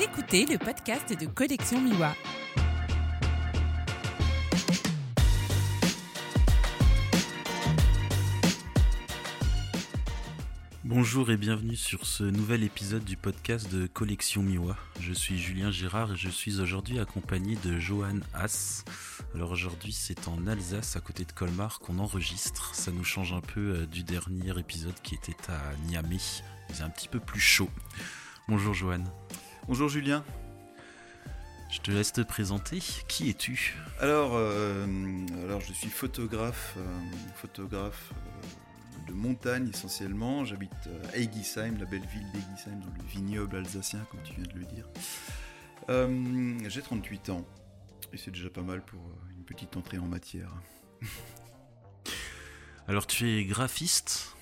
Écoutez le podcast de Collection Miwa. Bonjour et bienvenue sur ce nouvel épisode du podcast de Collection Miwa. Je suis Julien Girard et je suis aujourd'hui accompagné de Johan Haas. Alors aujourd'hui c'est en Alsace à côté de Colmar qu'on enregistre. Ça nous change un peu euh, du dernier épisode qui était à Niamey. C'est un petit peu plus chaud. Bonjour Johan. Bonjour Julien. Je te laisse te présenter. Qui es-tu? Alors, euh, alors, je suis photographe, euh, photographe euh, de montagne essentiellement. J'habite à Eigisheim, la belle ville d'Eigisheim, dans le vignoble alsacien, comme tu viens de le dire. J'ai 38 ans et c'est déjà pas mal pour une petite entrée en matière. alors, tu es graphiste?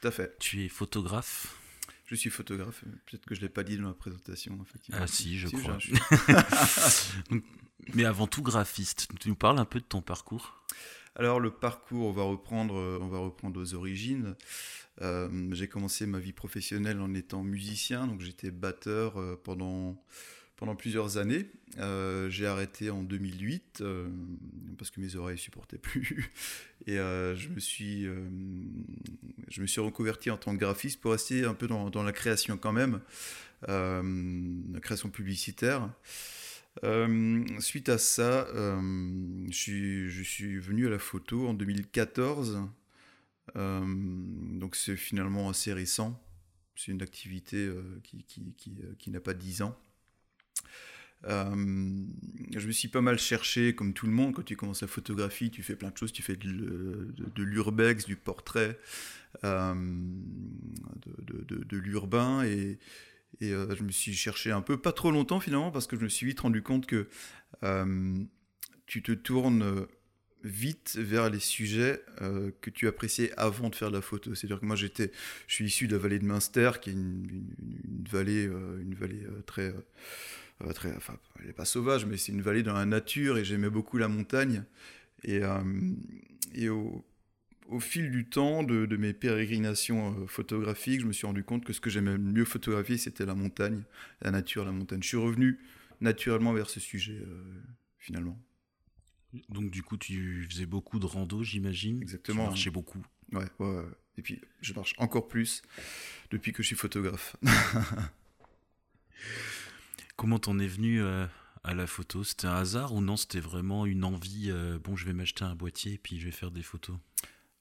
Tout à fait. Tu es photographe? Je suis photographe, peut-être que je ne l'ai pas dit dans la présentation. Effectivement. Ah si, je crois. Mais avant tout graphiste, tu nous parles un peu de ton parcours? Alors le parcours, on va reprendre, on va reprendre aux origines. Euh, j'ai commencé ma vie professionnelle en étant musicien, donc j'étais batteur euh, pendant pendant plusieurs années. Euh, j'ai arrêté en 2008 euh, parce que mes oreilles supportaient plus et euh, je me suis je me suis reconverti en tant que graphiste pour rester un peu dans, la création quand même, la création publicitaire. suite à ça, je suis, venu à la photo en 2014. donc c'est finalement assez récent. C'est une activité qui, qui n'a pas 10 ans. Euh, je me suis pas mal cherché, comme tout le monde, quand tu commences la photographie, tu fais plein de choses, tu fais de, l'urbex, du portrait, euh, de, l'urbain, et, euh, je me suis cherché un peu, pas trop longtemps finalement, parce que je me suis vite rendu compte que tu te tournes vite vers les sujets que tu appréciais avant de faire de la photo. C'est-à-dire que moi, je suis issu de la vallée de Münster, qui est une, vallée, une vallée très, enfin, elle n'est pas sauvage, mais c'est une vallée dans la nature et j'aimais beaucoup la montagne. Et, euh, et au, au, fil du temps de, de mes pérégrinations euh, photographiques, je me suis rendu compte que ce que j'aimais le mieux photographier, c'était la montagne, la nature, la montagne. Je suis revenu naturellement vers ce sujet, finalement. Donc du coup, tu faisais beaucoup de rando, j'imagine. Exactement. Tu marchais beaucoup. Ouais, ouais, ouais. Et puis, je marche encore plus depuis que je suis photographe. Comment t'en es venu euh, à la photo? C'était un hasard ou non? C'était vraiment une envie euh, Bon, je vais m'acheter un boîtier et puis je vais faire des photos?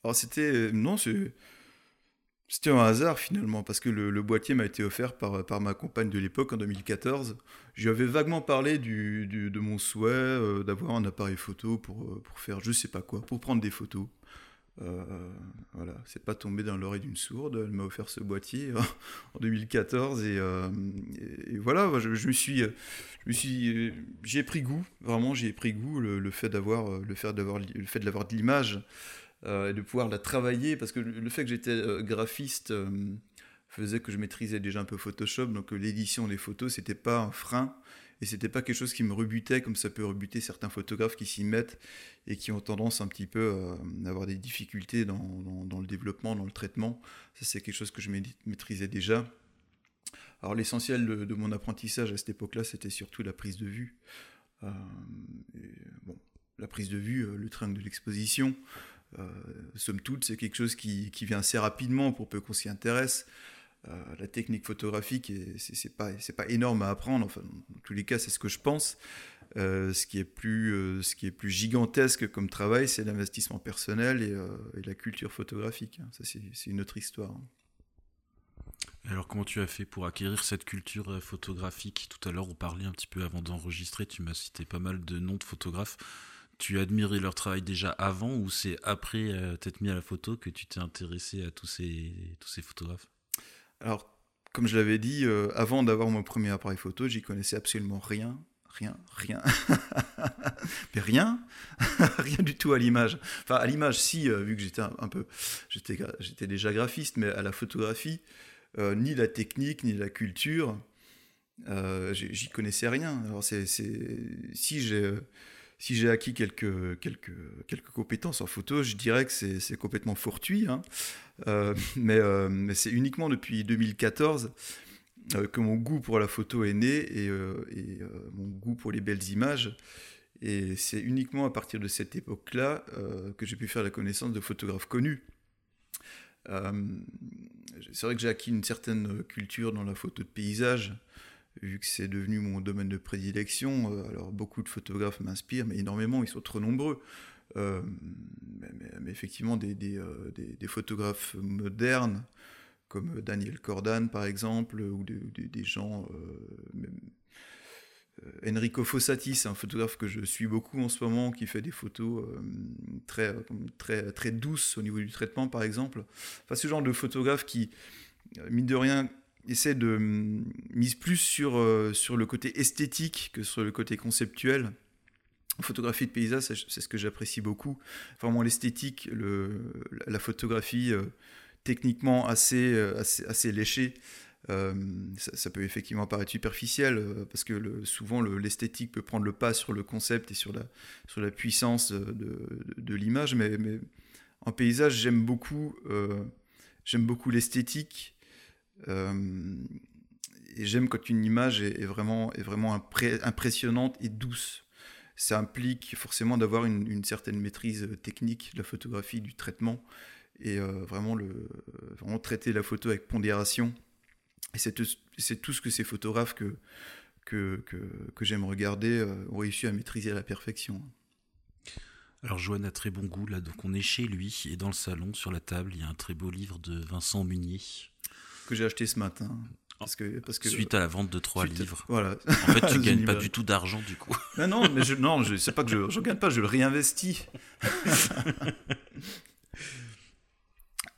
Alors c'était euh, non, c'était un hasard finalement parce que le, boîtier m'a été offert par, ma compagne de l'époque en 2014. Je lui avais vaguement parlé de mon souhait d'avoir un appareil photo pour, pour faire je sais pas quoi, pour prendre des photos. Euh, voilà, c'est pas tombé dans l'oreille d'une sourde. Elle m'a offert ce boîtier en 2014 euh, et, voilà, je, me suis, je suis, j'ai pris goût. Vraiment, j'ai pris goût le, fait d'avoir, le fait d'avoir, le fait de de l'image euh, et de pouvoir la travailler parce que le fait que j'étais graphiste faisait que je maîtrisais déjà un peu Photoshop, donc l'édition des photos c'était pas un frein et c'était pas quelque chose qui me rebutait comme ça peut rebuter certains photographes qui s'y mettent et qui ont tendance un petit peu euh, à avoir des difficultés dans, dans, le développement, dans le traitement. Ça, c'est quelque chose que je maîtrisais déjà. Alors, l'essentiel de, mon apprentissage à cette époque-là, c'était surtout la prise de vue. Euh, bon, la prise de vue, euh, le train de l'exposition, somme toute, c'est quelque chose qui, qui, vient assez rapidement pour peu qu'on s'y intéresse. Euh, la technique photographique, c'est pas, pas énorme à apprendre. Enfin, dans tous les cas, c'est ce que je pense. Euh, ce, qui est plus, euh, ce qui est plus gigantesque comme travail, c'est l'investissement personnel et, la culture photographique. Hein. Ça, c'est une autre histoire. Alors, comment tu as fait pour acquérir cette culture photographique? Tout à l'heure, on parlait un petit peu avant d'enregistrer. Tu m'as cité pas mal de noms de photographes. Tu admirais leur travail déjà avant ou c'est après t'être mis à la photo que tu t'es intéressé à tous ces photographes? Alors, comme je l'avais dit, euh, avant d'avoir mon premier appareil photo, j'y connaissais absolument rien. Rien, rien. Mais rien, rien du tout à l'image. Enfin, à l'image, si, euh, vu que j'étais un, peu. J'étais déjà graphiste, mais à la photographie, euh, ni la technique, ni la culture, j'y connaissais rien. Alors, c'est si j'ai si j'ai acquis quelques, quelques, quelques compétences en photo, je dirais que c'est complètement fortuit. Hein. Euh, mais, euh, mais c'est uniquement depuis 2014 que mon goût pour la photo est né et mon goût pour les belles images. Et c'est uniquement à partir de cette époque-là que j'ai pu faire la connaissance de photographes connus. c'est vrai que j'ai acquis une certaine culture dans la photo de paysage, vu que c'est devenu mon domaine de prédilection. alors beaucoup de photographes m'inspirent, mais énormément, ils sont trop nombreux. Euh, mais, effectivement, des, euh, des, photographes modernes, comme Daniel Cordan par exemple, ou des, gens. Euh, Enrico Fossati, c'est un photographe que je suis beaucoup en ce moment, qui fait des photos très, très, très douces au niveau du traitement, par exemple. Enfin, ce genre de photographe qui, mine de rien, essaie de mise plus sur, sur le côté esthétique que sur le côté conceptuel photographie de paysage, c'est ce que j'apprécie beaucoup. Vraiment l'esthétique, la photographie euh, techniquement assez, euh, assez, assez léchée. Euh, ça, peut effectivement paraître superficiel parce que souvent l'esthétique peut prendre le pas sur le concept et sur la, sur la puissance de, de, l'image, mais, mais, en paysage j'aime beaucoup, j'aime beaucoup l'esthétique et j'aime quand une image est, vraiment, est vraiment impressionnante et douce ça implique forcément d'avoir une, certaine maîtrise technique de la photographie, du traitement, et euh, vraiment, traiter la photo avec pondération. Et c'est tout, ce que ces photographes que, que, que, j'aime regarder euh, ont réussi à maîtriser à la perfection. Alors Joanne a très bon goût là, donc on est chez lui et dans le salon sur la table il y a un très beau livre de Vincent Munier que j'ai acheté ce matin. Parce que, parce que, Suite à la vente de trois livres. Voilà. En fait, tu gagnes pas du tout d'argent du coup. Non, non, mais je, non, je, sais pas que je, je gagne pas, je le réinvestis.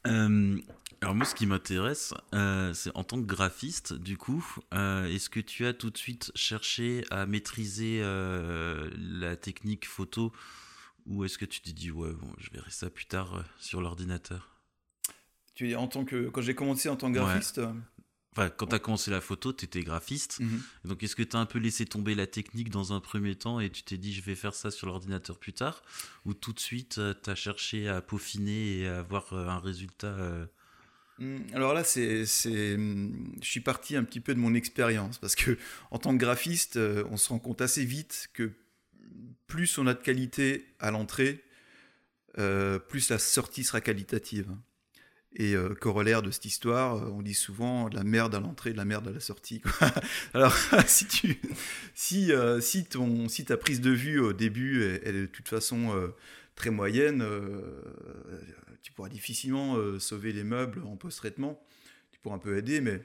Euh, alors moi, ce qui m'intéresse, euh, c'est en tant que graphiste, du coup, euh, est-ce que tu as tout de suite cherché à maîtriser la technique photo, ou est-ce que tu t'es dit ouais, bon, je verrai ça plus tard sur l'ordinateur? Tu en tant que quand j'ai commencé en tant que graphiste. Enfin, quand tu as commencé la photo, tu étais graphiste. Mhm. Donc, est-ce que tu as un peu laissé tomber la technique dans un premier temps et tu t'es dit, je vais faire ça sur l'ordinateur plus tard? Ou tout de suite, euh, tu as cherché à peaufiner et à avoir euh, un résultat euh? Mm, alors là, c'est, mm, je suis parti un petit peu de mon expérience parce que en tant que graphiste, on se rend compte assez vite que plus on a de qualité à l'entrée, plus la sortie sera qualitative. Et euh, corollaire de cette histoire, euh, on dit souvent de la merde à l'entrée, de la merde à la sortie. Alors, si tu, si, euh, si, ton, si ta prise de vue au début, est de toute façon très moyenne, tu pourras difficilement sauver les meubles en post-traitement. Tu pourras un peu aider, mais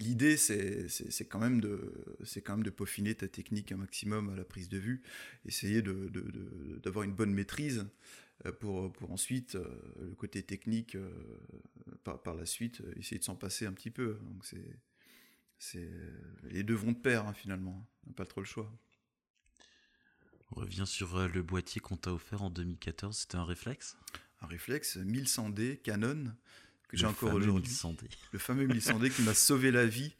l'idée, c'est quand, même de, quand même de peaufiner ta technique un maximum à la prise de vue, essayer d'avoir une bonne maîtrise. Euh, pour, pour ensuite, euh, le côté technique, euh, par, par, la suite, essayer de s'en passer un petit peu. Donc c'est, c'est, les deux vont de pair, hein, finalement. On n'a pas trop le choix. On revient sur le boîtier qu'on t'a offert en 2014. C'était un réflexe? Un réflexe 1100D Canon que j'ai encore aujourd'hui. Le fameux 1100D qui m'a sauvé la vie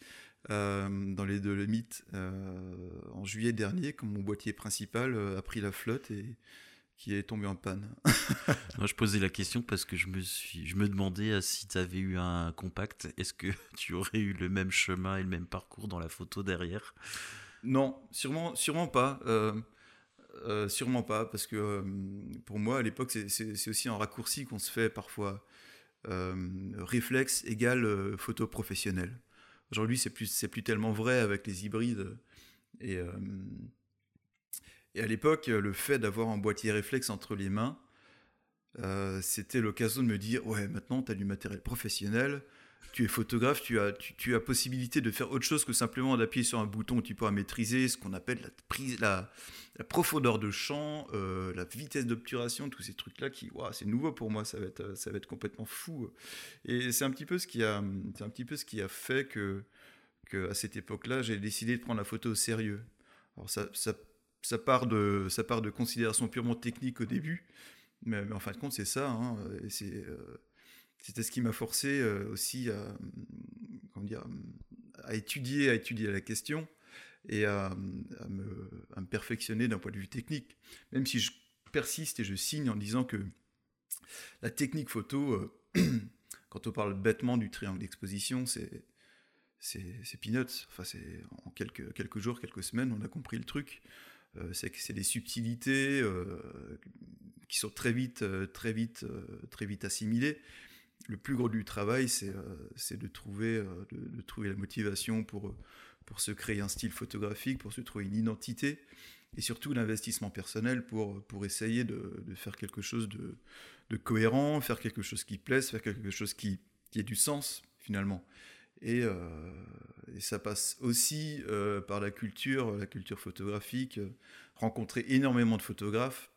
dans les Dolomites euh, en juillet dernier, quand mon boîtier principal a pris la flotte et qui est tombé en panne. Moi, je posais la question parce que je me, suis, je me demandais euh, si tu avais eu un compact, est-ce que tu aurais eu le même chemin et le même parcours dans la photo derrière? Non, sûrement, sûrement pas. Euh, euh, sûrement pas, parce que pour moi, à l'époque, c'est aussi un raccourci qu'on se fait parfois. réflexe égale photo professionnelle. Aujourd'hui, c'est plus, plus tellement vrai avec les hybrides. Et et à l'époque, le fait d'avoir un boîtier réflexe entre les mains, euh, c'était l'occasion de me dire ouais, maintenant tu as du matériel professionnel, tu es photographe, tu as, tu, as possibilité de faire autre chose que simplement d'appuyer sur un bouton tu pourras maîtriser ce qu'on appelle la, prise, la, profondeur de champ, euh, la vitesse d'obturation, tous ces trucs-là qui, c'est nouveau pour moi, ça va être, ça va être complètement fou. Et c'est un petit peu ce qui a, c'est un petit peu ce qui a fait que, que cette époque-là, j'ai décidé de prendre la photo au sérieux. Alors ça ça part de, ça part de considérations purement techniques au début, mais, en fin de compte, c'est ça. Hein, euh, c'était ce qui m'a forcé euh, aussi à, comment dire, à étudier, à étudier la question et à, à, me, perfectionner d'un point de vue technique. Même si je persiste et je signe en disant que la technique photo, euh, quand on parle bêtement du triangle d'exposition, c'est c'est peanuts. En quelques jours, quelques semaines, on a compris le truc. Euh, c'est que c'est des subtilités euh, qui sont très vite, euh, très vite, très vite assimilées. Le plus gros du travail, c'est de trouver, de, trouver la motivation pour, pour se créer un style photographique, pour se trouver une identité, et surtout l'investissement personnel pour, pour essayer de, de faire quelque chose de, de, cohérent, faire quelque chose qui plaise, faire quelque chose qui, qui ait du sens finalement. Euh, et, ça passe aussi euh, par la culture, la culture photographique, euh, rencontrer énormément de photographes,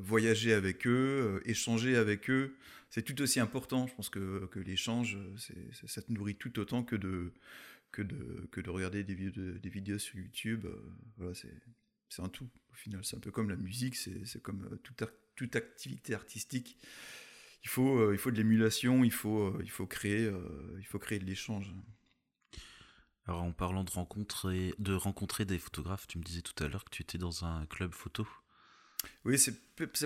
voyager avec eux, échanger avec eux. C'est tout aussi important. Je pense que, l'échange, ça te nourrit tout autant que de, regarder des vidéos, sur YouTube. voilà, c'est un tout. Au final, c'est un peu comme la musique, c'est comme toute activité artistique il faut, euh, il faut de l'émulation, il faut, euh, il faut créer, euh, il faut créer de l'échange. Alors en parlant de rencontrer, de rencontrer des photographes, tu me disais tout à l'heure que tu étais dans un club photo. Oui, c'est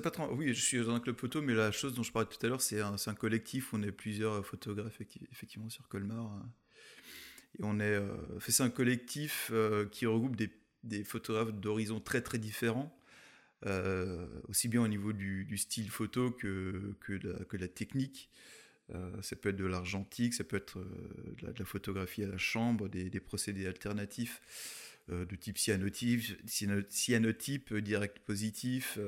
pas. Oui, je suis dans un club photo, mais la chose dont je parlais tout à l'heure, c'est un, un, collectif. Où on est plusieurs photographes effectivement sur Colmar. Et on est. c'est un collectif qui regroupe des, des photographes d'horizons très très différents. Euh, aussi bien au niveau du, style photo que, que, la, que la technique. Euh, ça peut être de l'argentique, ça peut être euh, de, la, photographie à la chambre, des, procédés alternatifs de type cyanotype, cyanotype direct positif,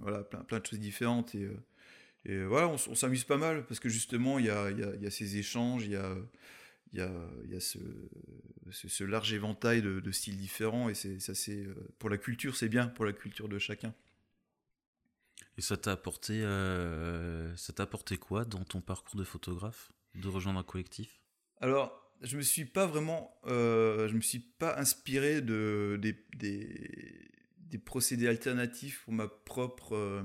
voilà, plein, plein de choses différentes. Et, et voilà, on, s'amuse pas mal parce que justement, il y a, y, y a, ces échanges, il y a, il y a, y a ce, ce, large éventail de, styles différents et c'est ça c'est euh, pour la culture c'est bien pour la culture de chacun. Et ça t'a apporté euh, ça t'a apporté quoi dans ton parcours de photographe de rejoindre un collectif? Alors je me suis pas vraiment euh, je me suis pas inspiré de des, des, des procédés alternatifs pour ma propre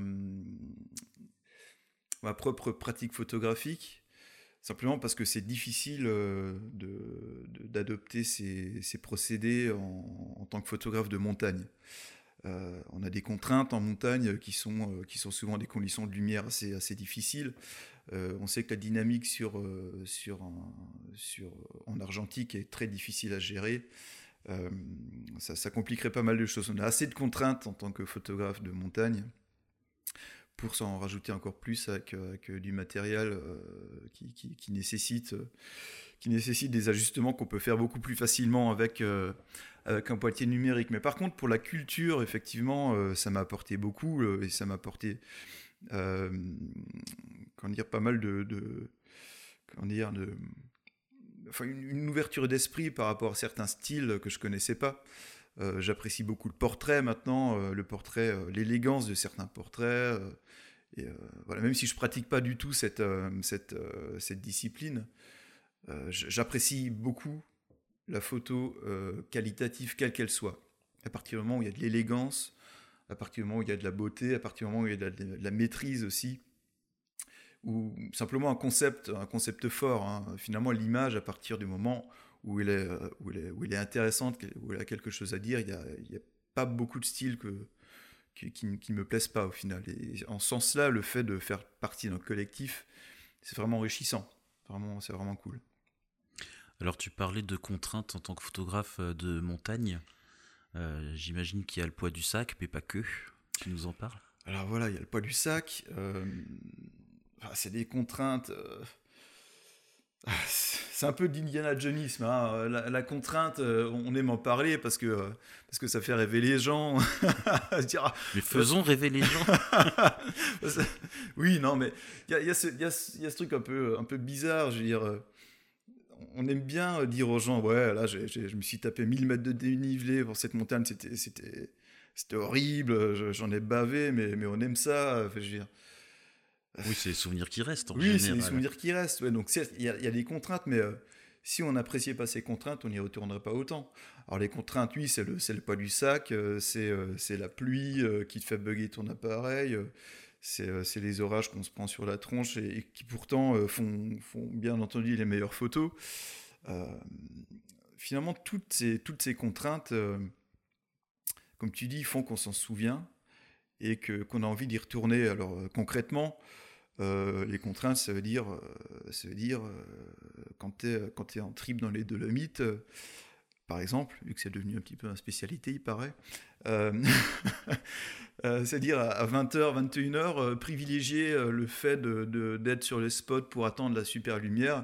ma propre pratique photographique Simplement parce que c'est difficile euh, d'adopter ces, procédés en, tant que photographe de montagne. Euh, on a des contraintes en montagne qui sont, euh, qui sont souvent des conditions de lumière assez, assez difficiles. on sait que la dynamique sur, sur, sur, en argentique est très difficile à gérer. ça compliquerait pas mal de choses. On a assez de contraintes en tant que photographe de montagne pour s'en rajouter encore plus avec, euh, du matériel euh, qui, nécessite, euh, qui nécessite des ajustements qu'on peut faire beaucoup plus facilement avec, avec un boîtier numérique. Mais par contre, pour la culture, effectivement, ça m'a apporté beaucoup et ça m'a apporté dire, pas mal de, de dire, de, enfin, une, ouverture d'esprit par rapport à certains styles que je connaissais pas. J'apprécie beaucoup le portrait maintenant, le portrait, l'élégance de certains portraits, euh, voilà, même si je pratique pas du tout cette, euh, euh, cette discipline, j'apprécie beaucoup la photo qualitative, quelle qu'elle soit. À partir du moment où il y a de l'élégance, à partir du moment où il y a de la beauté, à partir du moment où il y a de la, maîtrise aussi, ou simplement un concept, un concept fort. Hein. Finalement, l'image, à partir du moment où elle est, où elle est, où est intéressante, où elle a quelque chose à dire, il n'y a, il y a pas beaucoup de styles que, qui, ne me plaisent pas au final. Et en ce sens-là, le fait de faire partie d'un collectif, c'est vraiment enrichissant. Vraiment, c'est vraiment cool. Alors tu parlais de contraintes en tant que photographe euh, de montagne. Euh, j'imagine qu'il y a le poids du sac, mais pas que. Tu nous en parles? Alors voilà, il y a le poids du sac. Euh, c'est des contraintes. C'est un peu d'Indiana Jonisme. Hein. La, contrainte, euh, on aime en parler parce que, euh, parce que ça fait rêver les gens. Ah, mais faisons rêver les gens. oui, non, mais il y a, ce truc un peu, un peu bizarre. Je veux dire, euh, on aime bien dire aux gens Ouais, là, je me suis tapé 1000 mètres de dénivelé pour cette montagne, c'était horrible, j'en ai bavé, mais, mais on aime ça. je veux dire, oui, c'est les souvenirs qui restent. En oui, c'est les souvenirs qui restent. Ouais, donc, il y, a des contraintes, mais euh, si on n'appréciait pas ces contraintes, on n'y retournerait pas autant. Alors, les contraintes, oui, c'est le, le poids du sac, euh, euh, c'est la pluie qui te fait bugger ton appareil, c'est les orages qu'on se prend sur la tronche et, qui pourtant font, font, bien entendu les meilleures photos. finalement, toutes ces, toutes ces contraintes, comme tu dis, font qu'on s'en souvient et qu'on a envie d'y retourner. Alors concrètement, euh, les contraintes, ça veut dire, euh, ça veut dire euh, quand tu es, es en trip dans les Dolomites, par exemple, vu que c'est devenu un petit peu une spécialité, il paraît. C'est-à-dire à 20h, 21h, privilégier le fait d'être sur les spots pour attendre la super lumière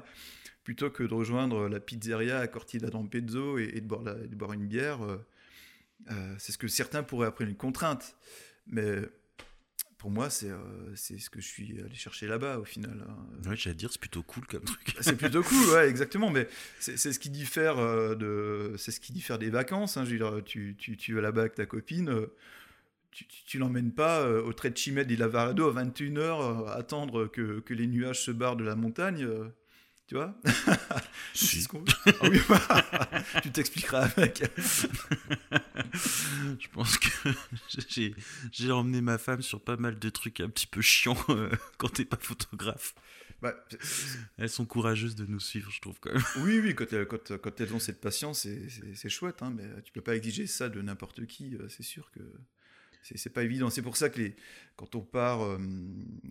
plutôt que de rejoindre la pizzeria à Cortina d'Ampezzo et, de boire une bière. c'est ce que certains pourraient appeler une contrainte. Mais pour moi, c'est euh, c'est ce que je suis allé chercher là-bas au final. Hein. Ouais, j'allais dire, c'est plutôt cool comme truc. c'est plutôt cool, ouais, exactement. Mais c'est ce qui diffère euh, de, c'est ce qui diffère des vacances. Hein. Je veux dire, tu, tu, tu vas là-bas avec ta copine. Euh, tu, tu, l'emmènes pas au trait de Chimède et Lavarado à 21h attendre que, que, les nuages se barrent de la montagne. Tu vois si. ah oui, Tu t'expliqueras avec. je pense que j'ai emmené ma femme sur pas mal de trucs un petit peu chiants euh, quand t'es pas photographe. Bah, elles sont courageuses de nous suivre, je trouve quand même. Oui, oui, quand, quand, quand elles ont cette patience, c'est chouette, hein, mais tu peux pas exiger ça de n'importe qui, euh, c'est sûr que c'est pas évident. C'est pour ça que les, quand on part, euh,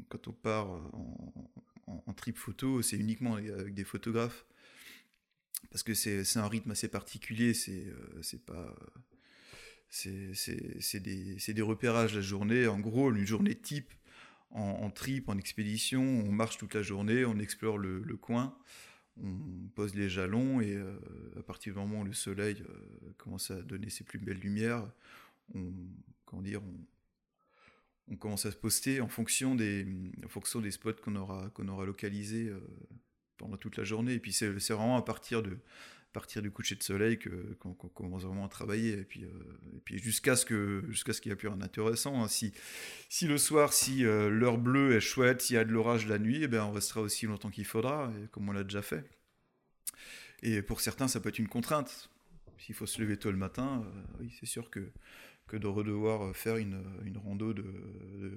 quand on part en, en, trip photo, c'est uniquement avec des photographes. Parce que c'est un rythme assez particulier, c'est euh, pas. C'est des, des, repérages la journée. En gros, une journée type en, trip, en expédition, on marche toute la journée, on explore le, coin, on pose les jalons et euh, à partir du moment où le soleil euh, commence à donner ses plus belles lumières, on, comment dire, on, on commence à se poster en fonction des, des spots qu'on aura, localisés euh, pendant toute la journée. Et puis c'est vraiment à partir, de, partir du coucher de soleil qu'on commence vraiment à travailler. Et puis, euh, jusqu'à ce qu'il qu'il n'y ait plus rien d'intéressant. Hein. Si, le soir, si euh, l'heure bleue est chouette, s'il y a de l'orage la nuit, eh bien on restera aussi longtemps qu'il faudra, comme on l'a déjà fait. Et pour certains, ça peut être une contrainte. S'il faut se lever tôt le matin, c'est sûr que que de redevoir faire une, une rando de,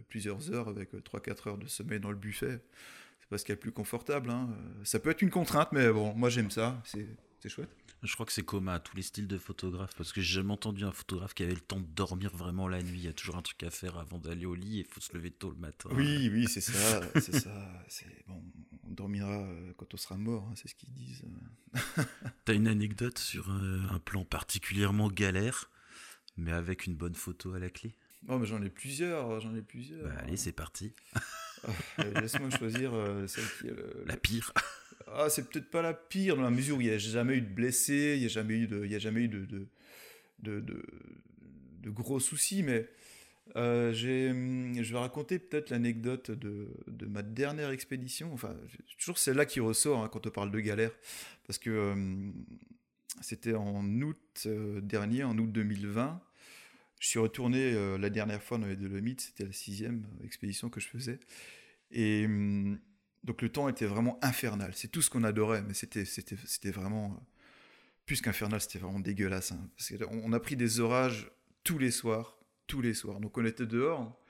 plusieurs heures avec 3-4 heures de sommeil dans le buffet. C'est pas ce qu'il y a plus confortable. Hein. Ça peut être une contrainte, mais bon, moi j'aime ça, c'est chouette. Je crois que c'est commun à tous les styles de photographes, parce que j'ai jamais entendu un photographe qui avait le temps de dormir vraiment la nuit. Il y a toujours un truc à faire avant d'aller au lit et il faut se lever tôt le matin. Oui, oui, c'est ça, c'est ça. Bon, on dormira euh, quand on sera mort, hein, c'est ce qu'ils disent. T'as une anecdote sur euh, un plan particulièrement galère? Mais avec une bonne photo à la clé Oh, mais j'en ai plusieurs, j'en ai plusieurs. Bah, allez, c'est parti. Ah, laisse-moi choisir euh, celle qui est la pire. Ah, c'est peut-être pas la pire dans la mesure où il n'y a jamais eu de blessés, il n'y a jamais eu de, il y a jamais eu de, de, de, de, gros soucis, mais euh, je vais raconter peut-être l'anecdote de, de, ma dernière expédition. Enfin, toujours celle-là qui ressort hein, quand on parle de galère, parce que euh, c'était en août euh, dernier, en août 2020. Je suis retourné euh, la dernière fois dans les Dolomites, c'était la sixième expédition que je faisais. Et hum, donc le temps était vraiment infernal. C'est tout ce qu'on adorait, mais c'était, vraiment, euh, plus qu'infernal, c'était vraiment dégueulasse. Hein. Parce on a pris des orages tous les soirs, tous les soirs. Donc on était dehors,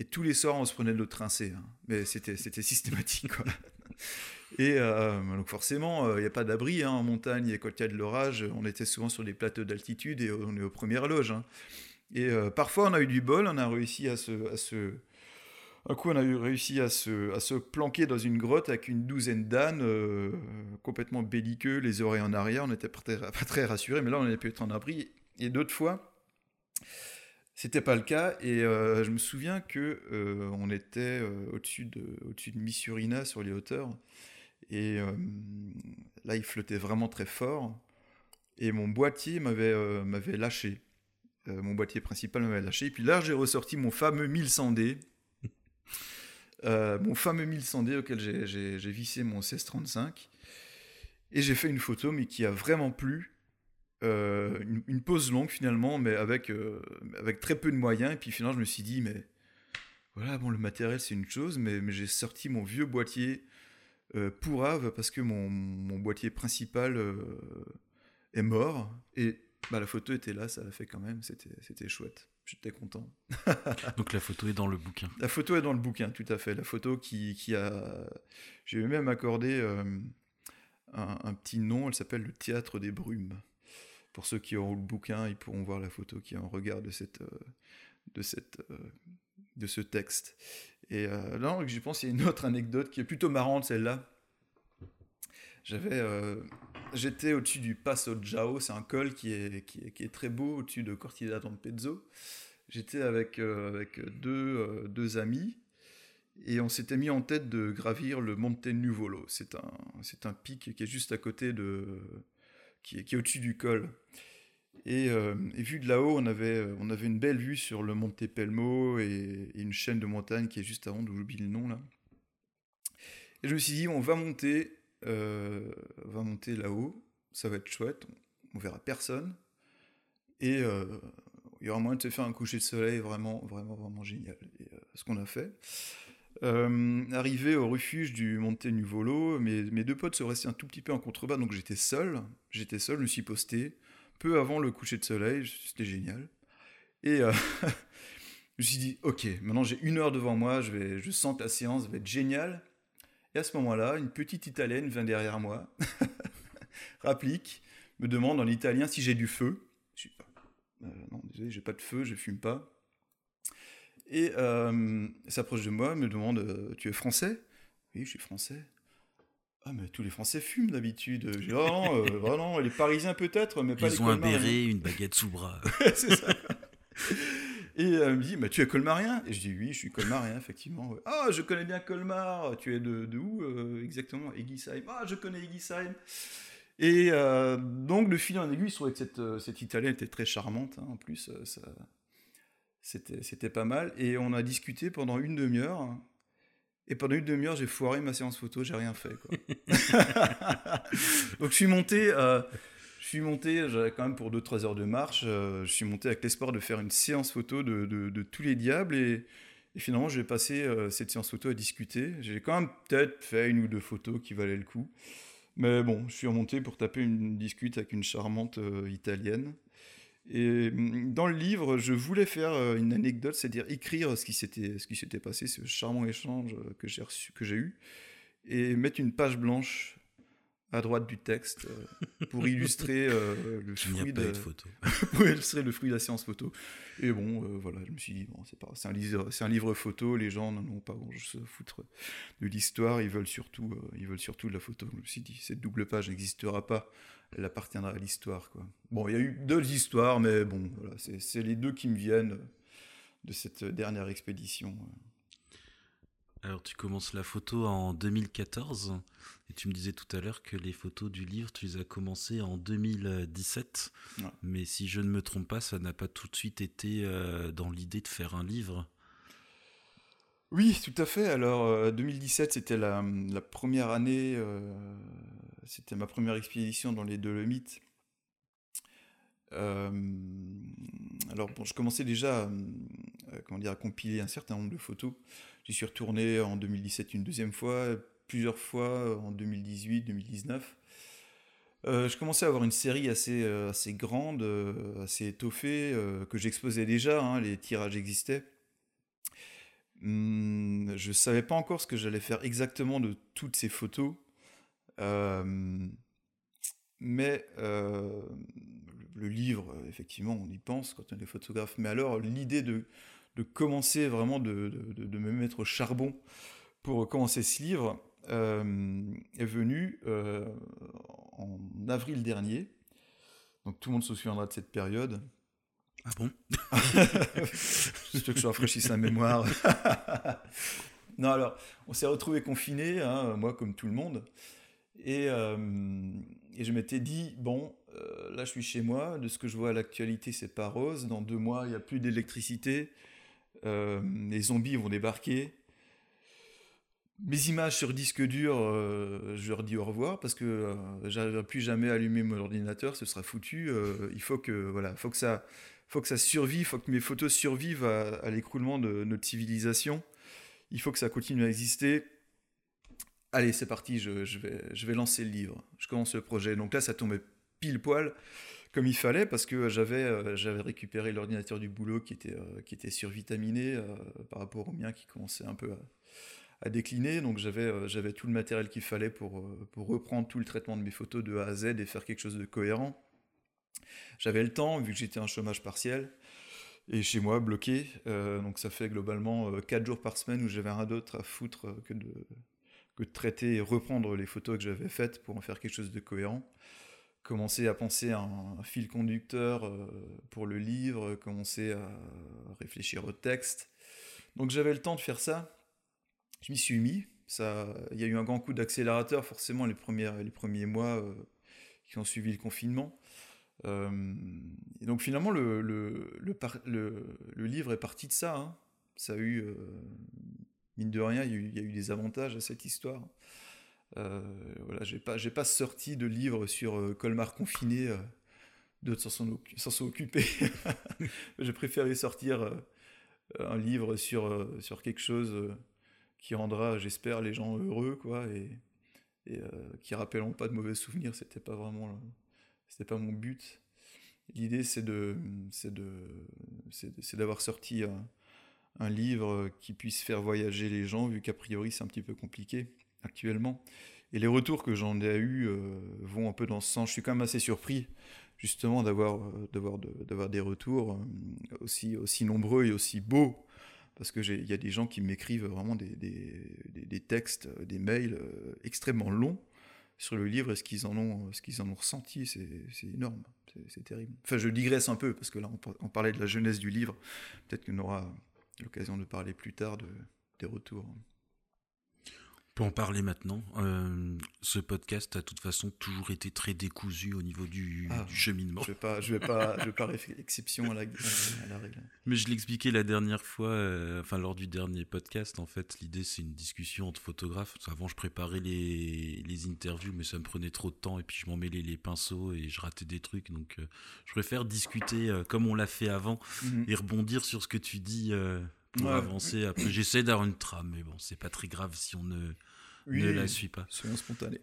et tous les soirs on se prenait de l'eau trincée. Hein. Mais c'était, systématique. Et euh, donc forcément, il n'y a pas d'abri hein, en montagne, et quand il y a de l'orage, on était souvent sur des plateaux d'altitude et on est aux premières loges. Et euh, parfois, on a eu du bol, on a réussi à se, à se... Un coup, on a eu réussi à se, à se planquer dans une grotte avec une douzaine d'ânes, euh, complètement belliqueux, les oreilles en arrière. On n'était pas très, rassurés, mais là, on avait pu être en abri. Et d'autres fois, c'était pas le cas. Et euh, je me souviens que on était au-dessus de, au-dessus de Missurina, sur les hauteurs. Et là, il flottait vraiment très fort. Et mon boîtier m'avait m'avait lâché. Euh, mon boîtier principal m'avait lâché. Et puis là, j'ai ressorti mon fameux 1100D. Euh, mon fameux 1100D auquel j'ai vissé mon 1635. Et j'ai fait une photo, mais qui a vraiment plu. Euh, une, pause longue finalement, mais avec, avec très peu de moyens. Et puis finalement, je me suis dit, mais voilà, bon, le matériel c'est une chose, mais, mais j'ai sorti mon vieux boîtier pour Ave parce que mon, mon boîtier principal est mort. Et bah, la photo était là, ça l'a fait quand même, c'était chouette. J'étais content. Donc la photo est dans le bouquin. La photo est dans le bouquin, tout à fait. La photo qui, qui a... J'ai même accordé euh, un, petit nom, elle s'appelle le Théâtre des Brumes. Pour ceux qui auront le bouquin, ils pourront voir la photo qui est en regard de, cette, euh, de, cette, euh, de ce texte. Et là, je pense qu'il y a une autre anecdote qui est plutôt marrante, celle-là. j'avais, j'étais au-dessus du Passo Jao, c'est un col qui est, qui est, très beau au-dessus de Cortina d'Ampezzo. J'étais avec, avec deux, deux amis et on s'était mis en tête de gravir le Monte Nuvolo. C'est un, c'est un pic qui est juste à côté de, qui est, qui est au-dessus du col. Et, euh, vu de là-haut, on avait, on avait une belle vue sur le Monte Pelmo et, une chaîne de montagnes qui est juste avant, d'où j'oublie le nom là. Et je me suis dit, on va monter, euh, va monter là-haut, ça va être chouette, on, verra personne. Et euh, il y aura moyen de se faire un coucher de soleil vraiment, vraiment, vraiment génial. Et ce qu'on a fait. arrivé au refuge du Monte Nuvolo, mes, deux potes se restaient un tout petit peu en contrebas, donc j'étais seul. J'étais seul, je me suis posté peu avant le coucher de soleil, c'était génial. Et euh, je me suis dit, ok, maintenant j'ai une heure devant moi, je, vais, je sens que la séance va être géniale. Et à ce moment-là, une petite Italienne vient derrière moi, rapplique, me demande en italien si j'ai du feu. Je suis, euh, non, désolé, j'ai pas de feu, je fume pas. Et euh, s'approche de moi, me demande, euh, tu es français? Oui, je suis français. Ah, mais tous les Français fument d'habitude. Je dis, oh non, euh, non, les Parisiens peut-être, mais pas Ils les ont un Colmariens. béret, une baguette sous bras. c'est ça. Et elle me dit, bah, tu es colmarien? Et je dis, oui, je suis colmarien, effectivement. ouais. Ah, je connais bien Colmar. Tu es de, de où euh, exactement? Eguisheim. Ah, je connais Eguisheim. Et euh, donc, de fil en aiguille, je trouvais que cette, euh, cette Italienne était très charmante. hein, en plus, euh, ça, c'était, c'était pas mal. Et on a discuté pendant une demi-heure. Et pendant une demi-heure, j'ai foiré ma séance photo, j'ai rien fait. Quoi. donc, je suis monté. euh, suis monté, j'avais quand même pour 2-3 heures de marche, euh, je suis monté avec l'espoir de faire une séance photo de, tous les diables et, finalement j'ai passé euh, cette séance photo à discuter. J'ai quand même peut-être fait une ou deux photos qui valaient le coup. Mais bon, je suis remonté pour taper une discute avec une charmante euh, italienne. Et hum, dans le livre, je voulais faire une anecdote, c'est-à-dire écrire ce qui s'était ce qui s'était passé, ce charmant échange que j'ai reçu, que j'ai eu, et mettre une page blanche à droite du texte euh, pour illustrer euh, le fruit de, photo. pour illustrer le fruit de la séance photo. Et bon, euh, voilà, je me suis dit, bon, c'est pas, c'est un livre, c'est un livre photo, les gens n'en ont pas à foutre de l'histoire, ils veulent surtout, ils veulent surtout de la photo. Je me suis dit, cette double page n'existera pas, elle appartiendra à l'histoire, quoi. Bon, il y a eu deux histoires, mais bon, voilà, c'est, c'est les deux qui me viennent de cette dernière expédition. Alors tu commences la photo en 2014 et tu me disais tout à l'heure que les photos du livre tu les as commencées en 2017 Ouais. mais si je ne me trompe pas ça n'a pas tout de suite été euh, dans l'idée de faire un livre Oui, tout à fait. Alors, euh, 2017, c'était la, la première année, euh, c'était ma première expédition dans les Dolomites. Euh, alors, bon, je commençais déjà à, comment dire, à compiler un certain nombre de photos. J'y suis retourné en 2017 une deuxième fois, plusieurs fois en 2018, 2019. Euh, je commençais à avoir une série assez, euh, assez grande, euh, assez étoffée, euh, que j'exposais déjà, hein, les tirages existaient. Hum, je savais pas encore ce que j'allais faire exactement de toutes ces photos. Euh, mais euh, le, livre, effectivement, on y pense quand on est photographe. Mais alors, l'idée de, de commencer vraiment de- de me mettre au charbon pour commencer ce livre euh, est venue euh, en avril dernier. Donc tout le monde se souviendra de cette période. ah bon? Je veux que je rafraîchisse la mémoire. non, alors, on s'est retrouvés confinés, hein, moi comme tout le monde. Et, euh, et je m'étais dit, bon, euh, là je suis chez moi, de ce que je vois à l'actualité, c'est pas rose. Dans deux mois, il n'y a plus d'électricité. Euh, les zombies vont débarquer. Mes images sur disque dur, euh, je leur dis au revoir parce que euh, j'arriverai plus jamais à allumer mon ordinateur, ce sera foutu. Euh, il faut que voilà, faut que ça, faut que ça survive, faut que mes photos survivent à, l'écroulement de notre civilisation. Il faut que ça continue à exister. Allez, c'est parti, je, vais, je vais lancer le livre. Je commence le projet. Donc là, ça tombait pile poil comme il fallait parce que j'avais euh, j'avais récupéré l'ordinateur du boulot qui était, qui était survitaminé par rapport au mien qui commençait un peu à, à décliner. Donc j'avais euh, j'avais tout le matériel qu'il fallait pour, euh, pour reprendre tout le traitement de mes photos de A à Z et faire quelque chose de cohérent. J'avais le temps, vu que j'étais en chômage partiel, et chez moi, bloqué. Euh, donc ça fait globalement 4 jours par semaine où j'avais rien d'autre à foutre euh, que de, traiter et reprendre les photos que j'avais faites pour en faire quelque chose de cohérent. Commencer à penser à un, fil conducteur euh, pour le livre, commencer à réfléchir au texte. Donc j'avais le temps de faire ça. Je m'y suis mis. Ça, il y a eu un grand coup d'accélérateur forcément les, les premiers mois euh, qui ont suivi le confinement. Euh, et donc finalement le, le, le, livre est parti de ça. Hein. Ça a eu mine de rien, il y, a eu, des avantages à cette histoire. Euh, voilà, j'ai pas, j'ai pas sorti de livre sur euh, Colmar confiné, euh, d'autres s'en sont, occupés. j'ai préféré sortir euh, un livre sur, sur quelque chose qui rendra, j'espère, les gens heureux, quoi, et, et qui rappelleront pas de mauvais souvenirs. C'était pas vraiment, c'était pas mon but. L'idée, c'est de, c'est de, c'est d'avoir sorti un, livre qui puisse faire voyager les gens, vu qu'a priori c'est un petit peu compliqué actuellement. Et les retours que j'en ai eus euh, vont un peu dans ce sens. Je suis quand même assez surpris justement d'avoir euh, d'avoir des retours euh, aussi aussi nombreux et aussi beaux parce que il y a des gens qui m'écrivent vraiment des, des, des, textes, des mails extrêmement longs sur le livre et ce qu'ils en ont ce qu'ils en ont ressenti, c'est énorme, c'est terrible. Enfin, je digresse un peu parce que là on, parlait de la jeunesse du livre, peut-être qu'on aura l'occasion de parler plus tard de, des retours. On peut en parler maintenant. Euh, ce podcast a de toute façon toujours été très décousu au niveau du, ah, cheminement. Je ne vais pas, je vais pas, je vais pas exception à la, règle. Mais je l'expliquais la dernière fois, euh, enfin lors du dernier podcast. En fait, l'idée c'est une discussion entre photographes. Avant, je préparais les, les, interviews, mais ça me prenait trop de temps et puis je m'en mêlais les pinceaux et je ratais des trucs. Donc, euh, je préfère discuter comme on l'a fait avant mhm. et rebondir sur ce que tu dis pour avancer. Après, j'essaie d'avoir une trame, mais bon, c'est pas très grave si on ne, ne la suit pas. Soyons spontanés.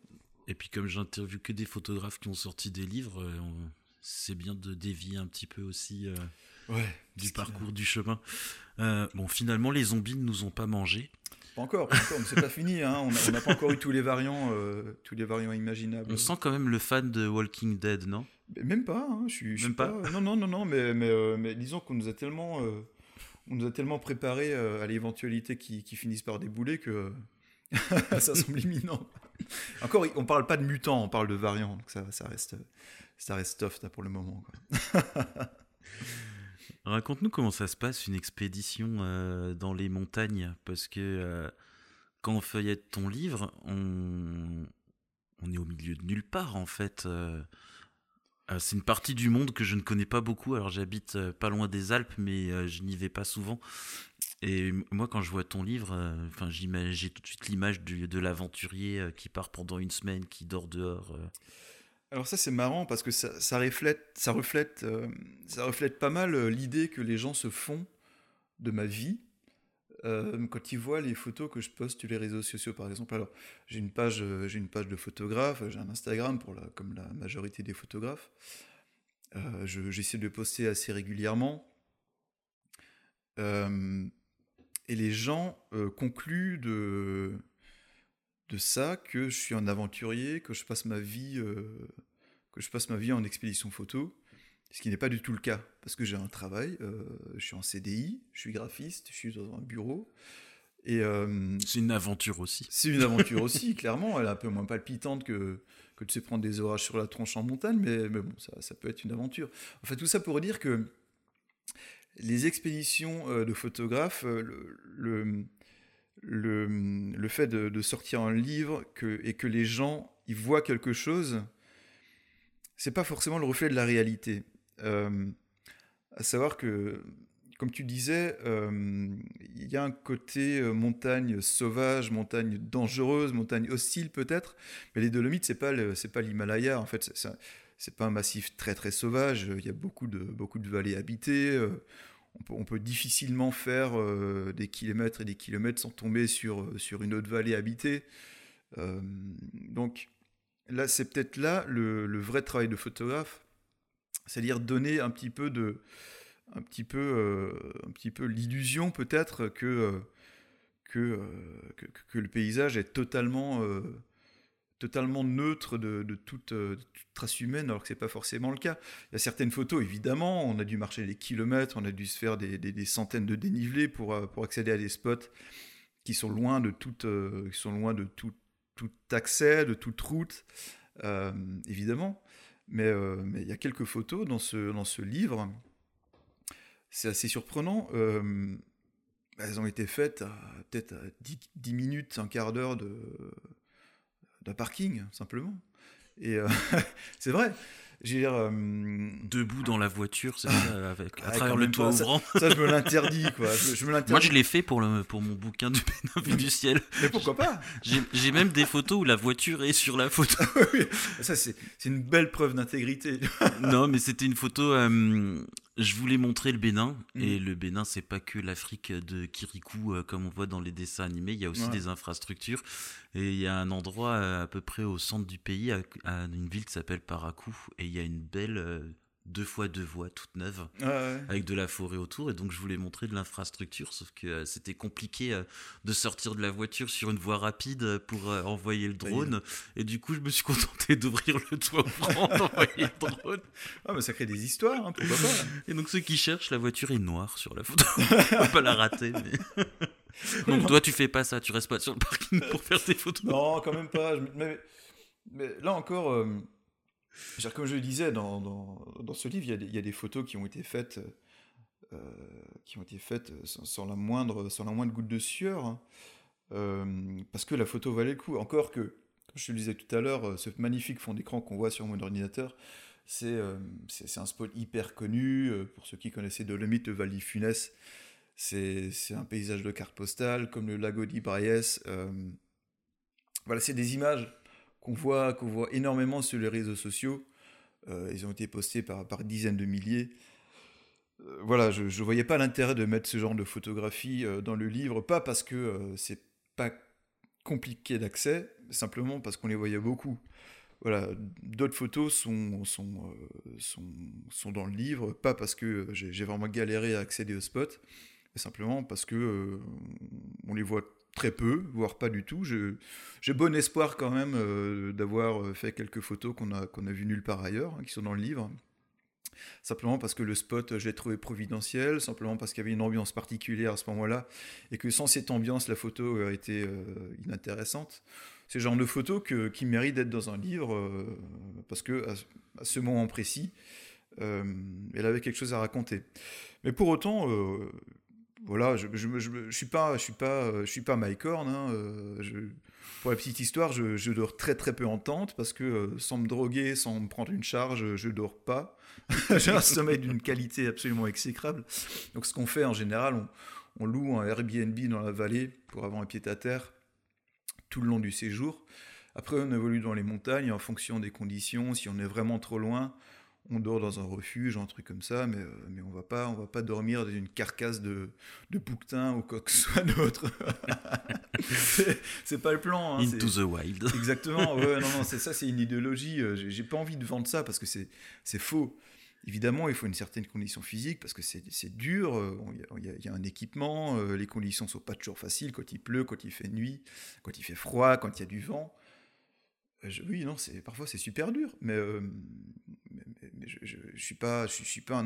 Et puis, comme j'interviewe que des photographes qui ont sorti des livres, euh, c'est bien de dévier un petit peu aussi euh, du parcours, du chemin. Euh, bon, finalement, les zombies ne nous ont pas mangés. Pas encore, pas encore, mais c'est pas fini. Hein. On n'a pas encore eu tous les variants, tous les variants imaginables. On sent quand même le fan de Walking Dead, non? Même pas. Hein. Je suis, même pas. Non, non, non, non. Mais, mais, mais disons qu'on nous a tellement on nous a tellement préparé euh, à l'éventualité qui, finissent par débouler que ça semble imminent. Encore, on parle pas de mutants, on parle de variants, donc ça, ça reste, ça reste soft pour le moment. Raconte-nous comment ça se passe une expédition euh, dans les montagnes, parce que euh, quand on feuillette ton livre, on, est au milieu de nulle part en fait. Euh, c'est une partie du monde que je ne connais pas beaucoup. Alors j'habite pas loin des Alpes, mais je n'y vais pas souvent. Et moi, quand je vois ton livre, enfin, j'ai tout de suite l'image de l'aventurier qui part pendant une semaine, qui dort dehors. Alors ça, c'est marrant parce que ça, reflète, ça reflète, ça reflète pas mal l'idée que les gens se font de ma vie euh, quand ils voient les photos que je poste sur les réseaux sociaux, par exemple, alors j'ai une page, euh, j'ai une page de photographe, j'ai un Instagram pour la, comme la majorité des photographes. Euh, j'essaie de poster assez régulièrement. Et les gens concluent de, de ça que je suis un aventurier, que je passe ma vie, que je passe ma vie en expédition photo. Ce qui n'est pas du tout le cas, parce que j'ai un travail, euh, je suis en CDI, je suis graphiste, je suis dans un bureau. Et euh, c'est une aventure aussi. C'est une aventure aussi, clairement. Elle est un peu moins palpitante que, que de se prendre des orages sur la tronche en montagne, mais, mais bon, ça, ça, peut être une aventure. En fait, tout ça pour dire que les expéditions euh, de photographes, le, le, le, fait de, sortir un livre et que les gens y voient quelque chose, c'est pas forcément le reflet de la réalité. Euh, à savoir que, comme tu disais, euh, il y a un côté euh, montagne sauvage, montagne dangereuse, montagne hostile peut-être, mais les Dolomites, c'est pas pas l'Himalaya. En fait, pas un massif très très sauvage. Il y a beaucoup de beaucoup de vallées habitées. On peut, on peut, difficilement faire des kilomètres et des kilomètres sans tomber sur, sur une autre vallée habitée. donc là, c'est peut-être là le, le, vrai travail de photographe, c'est-à-dire donner un petit peu de, un petit peu, euh, un petit peu l'illusion peut-être que, euh, euh, que, que, le paysage est totalement, totalement neutre de, de, toute, trace humaine, alors que c'est pas forcément le cas. Il y a certaines photos, évidemment, on a dû marcher des kilomètres, on a dû se faire des, centaines de dénivelés pour, pour accéder à des spots qui sont loin de toute, qui sont loin de tout accès, de toute route, évidemment. Mais il y a quelques photos dans ce, livre. C'est assez surprenant. elles ont été faites à peut-être 10, 10, minutes, un quart d'heure d'un parking, simplement. Et c'est vrai. Dire, euh, Debout dans la voiture, c'est ça, avec, à travers le toit ouvrant. Ça, je me l'interdis, quoi. Je, Moi, je l'ai fait pour, le, pour mon bouquin du du ciel. Mais pourquoi pas? J'ai même des photos où la voiture est sur la photo. ça, c'est une belle preuve d'intégrité. non, mais c'était une photo. Euh, je voulais montrer le Bénin, mm. et le Bénin, c'est pas que l'Afrique de Kirikou, euh, comme on voit dans les dessins animés, il y a aussi des infrastructures. Et il y a un endroit euh, à peu près au centre du pays, à, une ville qui s'appelle Parakou, et il y a une belle euh, deux fois deux voies toute neuve avec de la forêt autour. Et donc je voulais montrer de l'infrastructure sauf que euh, c'était compliqué euh, de sortir de la voiture sur une voie rapide pour euh, envoyer le drone. Et du coup je me suis contenté d'ouvrir le toit ouvrant d'envoyer le drone. Ah mais ça crée des histoires hein, pourquoi pas. Et donc ceux qui cherchent la voiture est noire sur la photo. On peut pas la rater mais... donc toi tu fais pas ça tu restes pas sur le parking pour faire tes photos. Non quand même pas. Mais, mais là encore comme je le disais, dans, dans, ce livre, il y, a des, photos qui ont été faites, euh, qui ont été faites sans, la moindre, sans la moindre goutte de sueur, hein. euh, parce que la photo valait le coup. Encore que, comme je le disais tout à l'heure, euh, ce magnifique fond d'écran qu'on voit sur mon ordinateur, c'est c'est un spot hyper connu. Pour ceux qui connaissaient Dolomite, le Val Funès, c'est un paysage de carte postale, comme le lago d'Ibraïes. voilà, c'est des images qu'on voit, qu'on voit énormément sur les réseaux sociaux. Euh, ils ont été postés par, par dizaines de milliers. Euh, voilà, je ne voyais pas l'intérêt de mettre ce genre de photographie euh, dans le livre, pas parce que c'est pas compliqué d'accès, simplement parce qu'on les voyait beaucoup. Voilà, d'autres photos sont, sont, sont, dans le livre, pas parce que j'ai vraiment galéré à accéder au spot, mais simplement parce que on les voit très peu, voire pas du tout. J'ai bon espoir quand même euh, d'avoir euh, fait quelques photos qu'on a, a vues nulle part ailleurs, hein, qui sont dans le livre. Simplement parce que le spot, je l'ai trouvé providentiel, simplement parce qu'il y avait une ambiance particulière à ce moment-là, et que sans cette ambiance, la photo aurait été euh, inintéressante. C'est le genre de photo qui mérite d'être dans un livre, parce que à, ce moment précis, elle avait quelque chose à raconter. Mais pour autant, voilà, je, je, je, suis pas, je suis pas, je suis pas Mike. Hein, euh, pour la petite histoire, je, dors très très peu en tente parce que euh, sans me droguer, sans me prendre une charge, je dors pas. J'ai un sommeil d'une qualité absolument exécrable. Donc ce qu'on fait en général, on, on, loue un Airbnb dans la vallée pour avoir un pied à terre tout le long du séjour. Après, on évolue dans les montagnes en fonction des conditions. Si on est vraiment trop loin, on dort dans un refuge, un truc comme ça, mais, euh, mais on va pas, on va pas dormir dans une carcasse de, de bouquetin ou quoi que ce soit d'autre. c'est pas le plan. Hein, Into the wild. Exactement. Ouais, non, non, c'est ça, c'est une idéologie. Euh, j'ai pas envie de vendre ça parce que c'est faux. Évidemment, il faut une certaine condition physique parce que c'est dur. Euh, il y, y, a un équipement. Les conditions sont pas toujours faciles quand il pleut, quand il fait nuit, quand il fait froid, quand il y a du vent. oui, non, c'est parfois c'est super dur, mais, je, ne suis pas, je, suis pas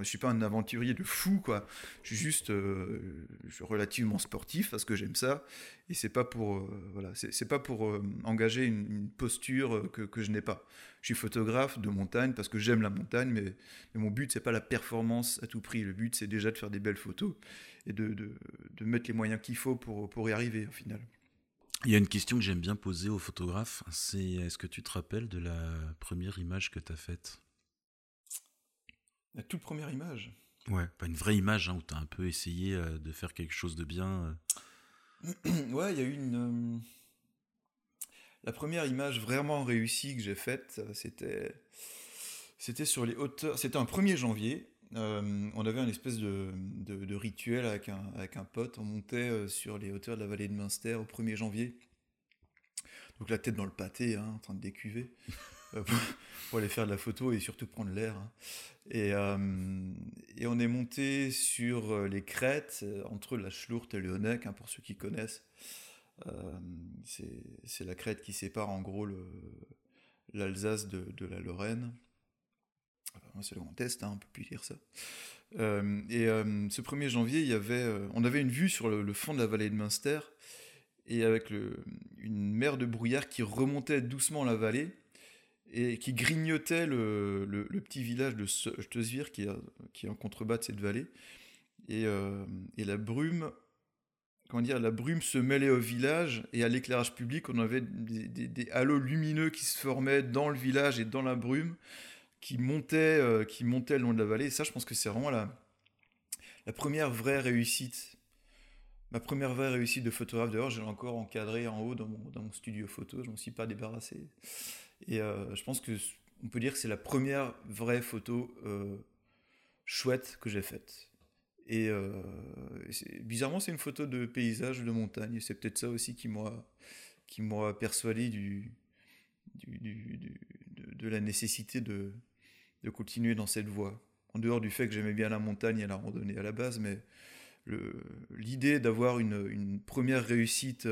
je suis pas un aventurier de fou quoi. Je suis juste, euh, je suis relativement sportif parce que j'aime ça et c'est pas pour, euh, voilà, c'est pas pour euh, engager une, posture que, je n'ai pas. Je suis photographe de montagne parce que j'aime la montagne, mais, mon but c'est pas la performance à tout prix. Le but c'est déjà de faire des belles photos et de, mettre les moyens qu'il faut pour, pour y arriver au final. Il y a une question que j'aime bien poser aux photographes, c'est est-ce que tu te rappelles de la première image que tu as faite? La toute première image. Ouais, pas une vraie image hein, où tu as un peu essayé euh, de faire quelque chose de bien. Euh. ouais, il y a eu une. Euh, la première image vraiment réussie que j'ai faite, c'était. C'était sur les hauteurs. C'était un 1er janvier. on avait un espèce de, de, rituel avec un, avec un pote. On montait sur les hauteurs de la vallée de Münster au 1er janvier. Donc la tête dans le pâté, hein, en train de décuver. pour, aller faire de la photo et surtout prendre l'air. Hein. Et, euh, et, on est monté sur euh, les crêtes, euh, entre la Schlourte et le Honeck, hein, pour ceux qui connaissent. c'est la crête qui sépare en gros l'Alsace de, de, la Lorraine. c'est le Grand Est, hein, on peut plus dire ça. et ce 1er janvier, il y avait, on avait une vue sur le, fond de la vallée de Münster. et avec une mer de brouillard qui remontait doucement la vallée et qui grignotait le, petit village de Stesvir qui, qui est en contrebas de cette vallée. Et, euh, et, la brume, comment dire, la brume se mêlait au village et à l'éclairage public, on avait des, des, halos lumineux qui se formaient dans le village et dans la brume, qui montaient, euh, qui montaient le long de la vallée. Et ça, je pense que c'est vraiment la, première vraie réussite Ma première vraie réussite de photographe, d'ailleurs, je l'ai encore encadré en haut dans mon, dans mon studio photo, je m'en suis pas débarrassé. Et euh, je pense que on peut dire que c'est la première vraie photo euh, chouette que j'ai faite. Et euh, bizarrement, c'est une photo de paysage, de montagne. C'est peut-être ça aussi qui m'a qui m'a persuadé du, du, du, de, la nécessité de, de continuer dans cette voie. En dehors du fait que j'aimais bien la montagne et la randonnée à la base, mais l'idée d'avoir une, une, première réussite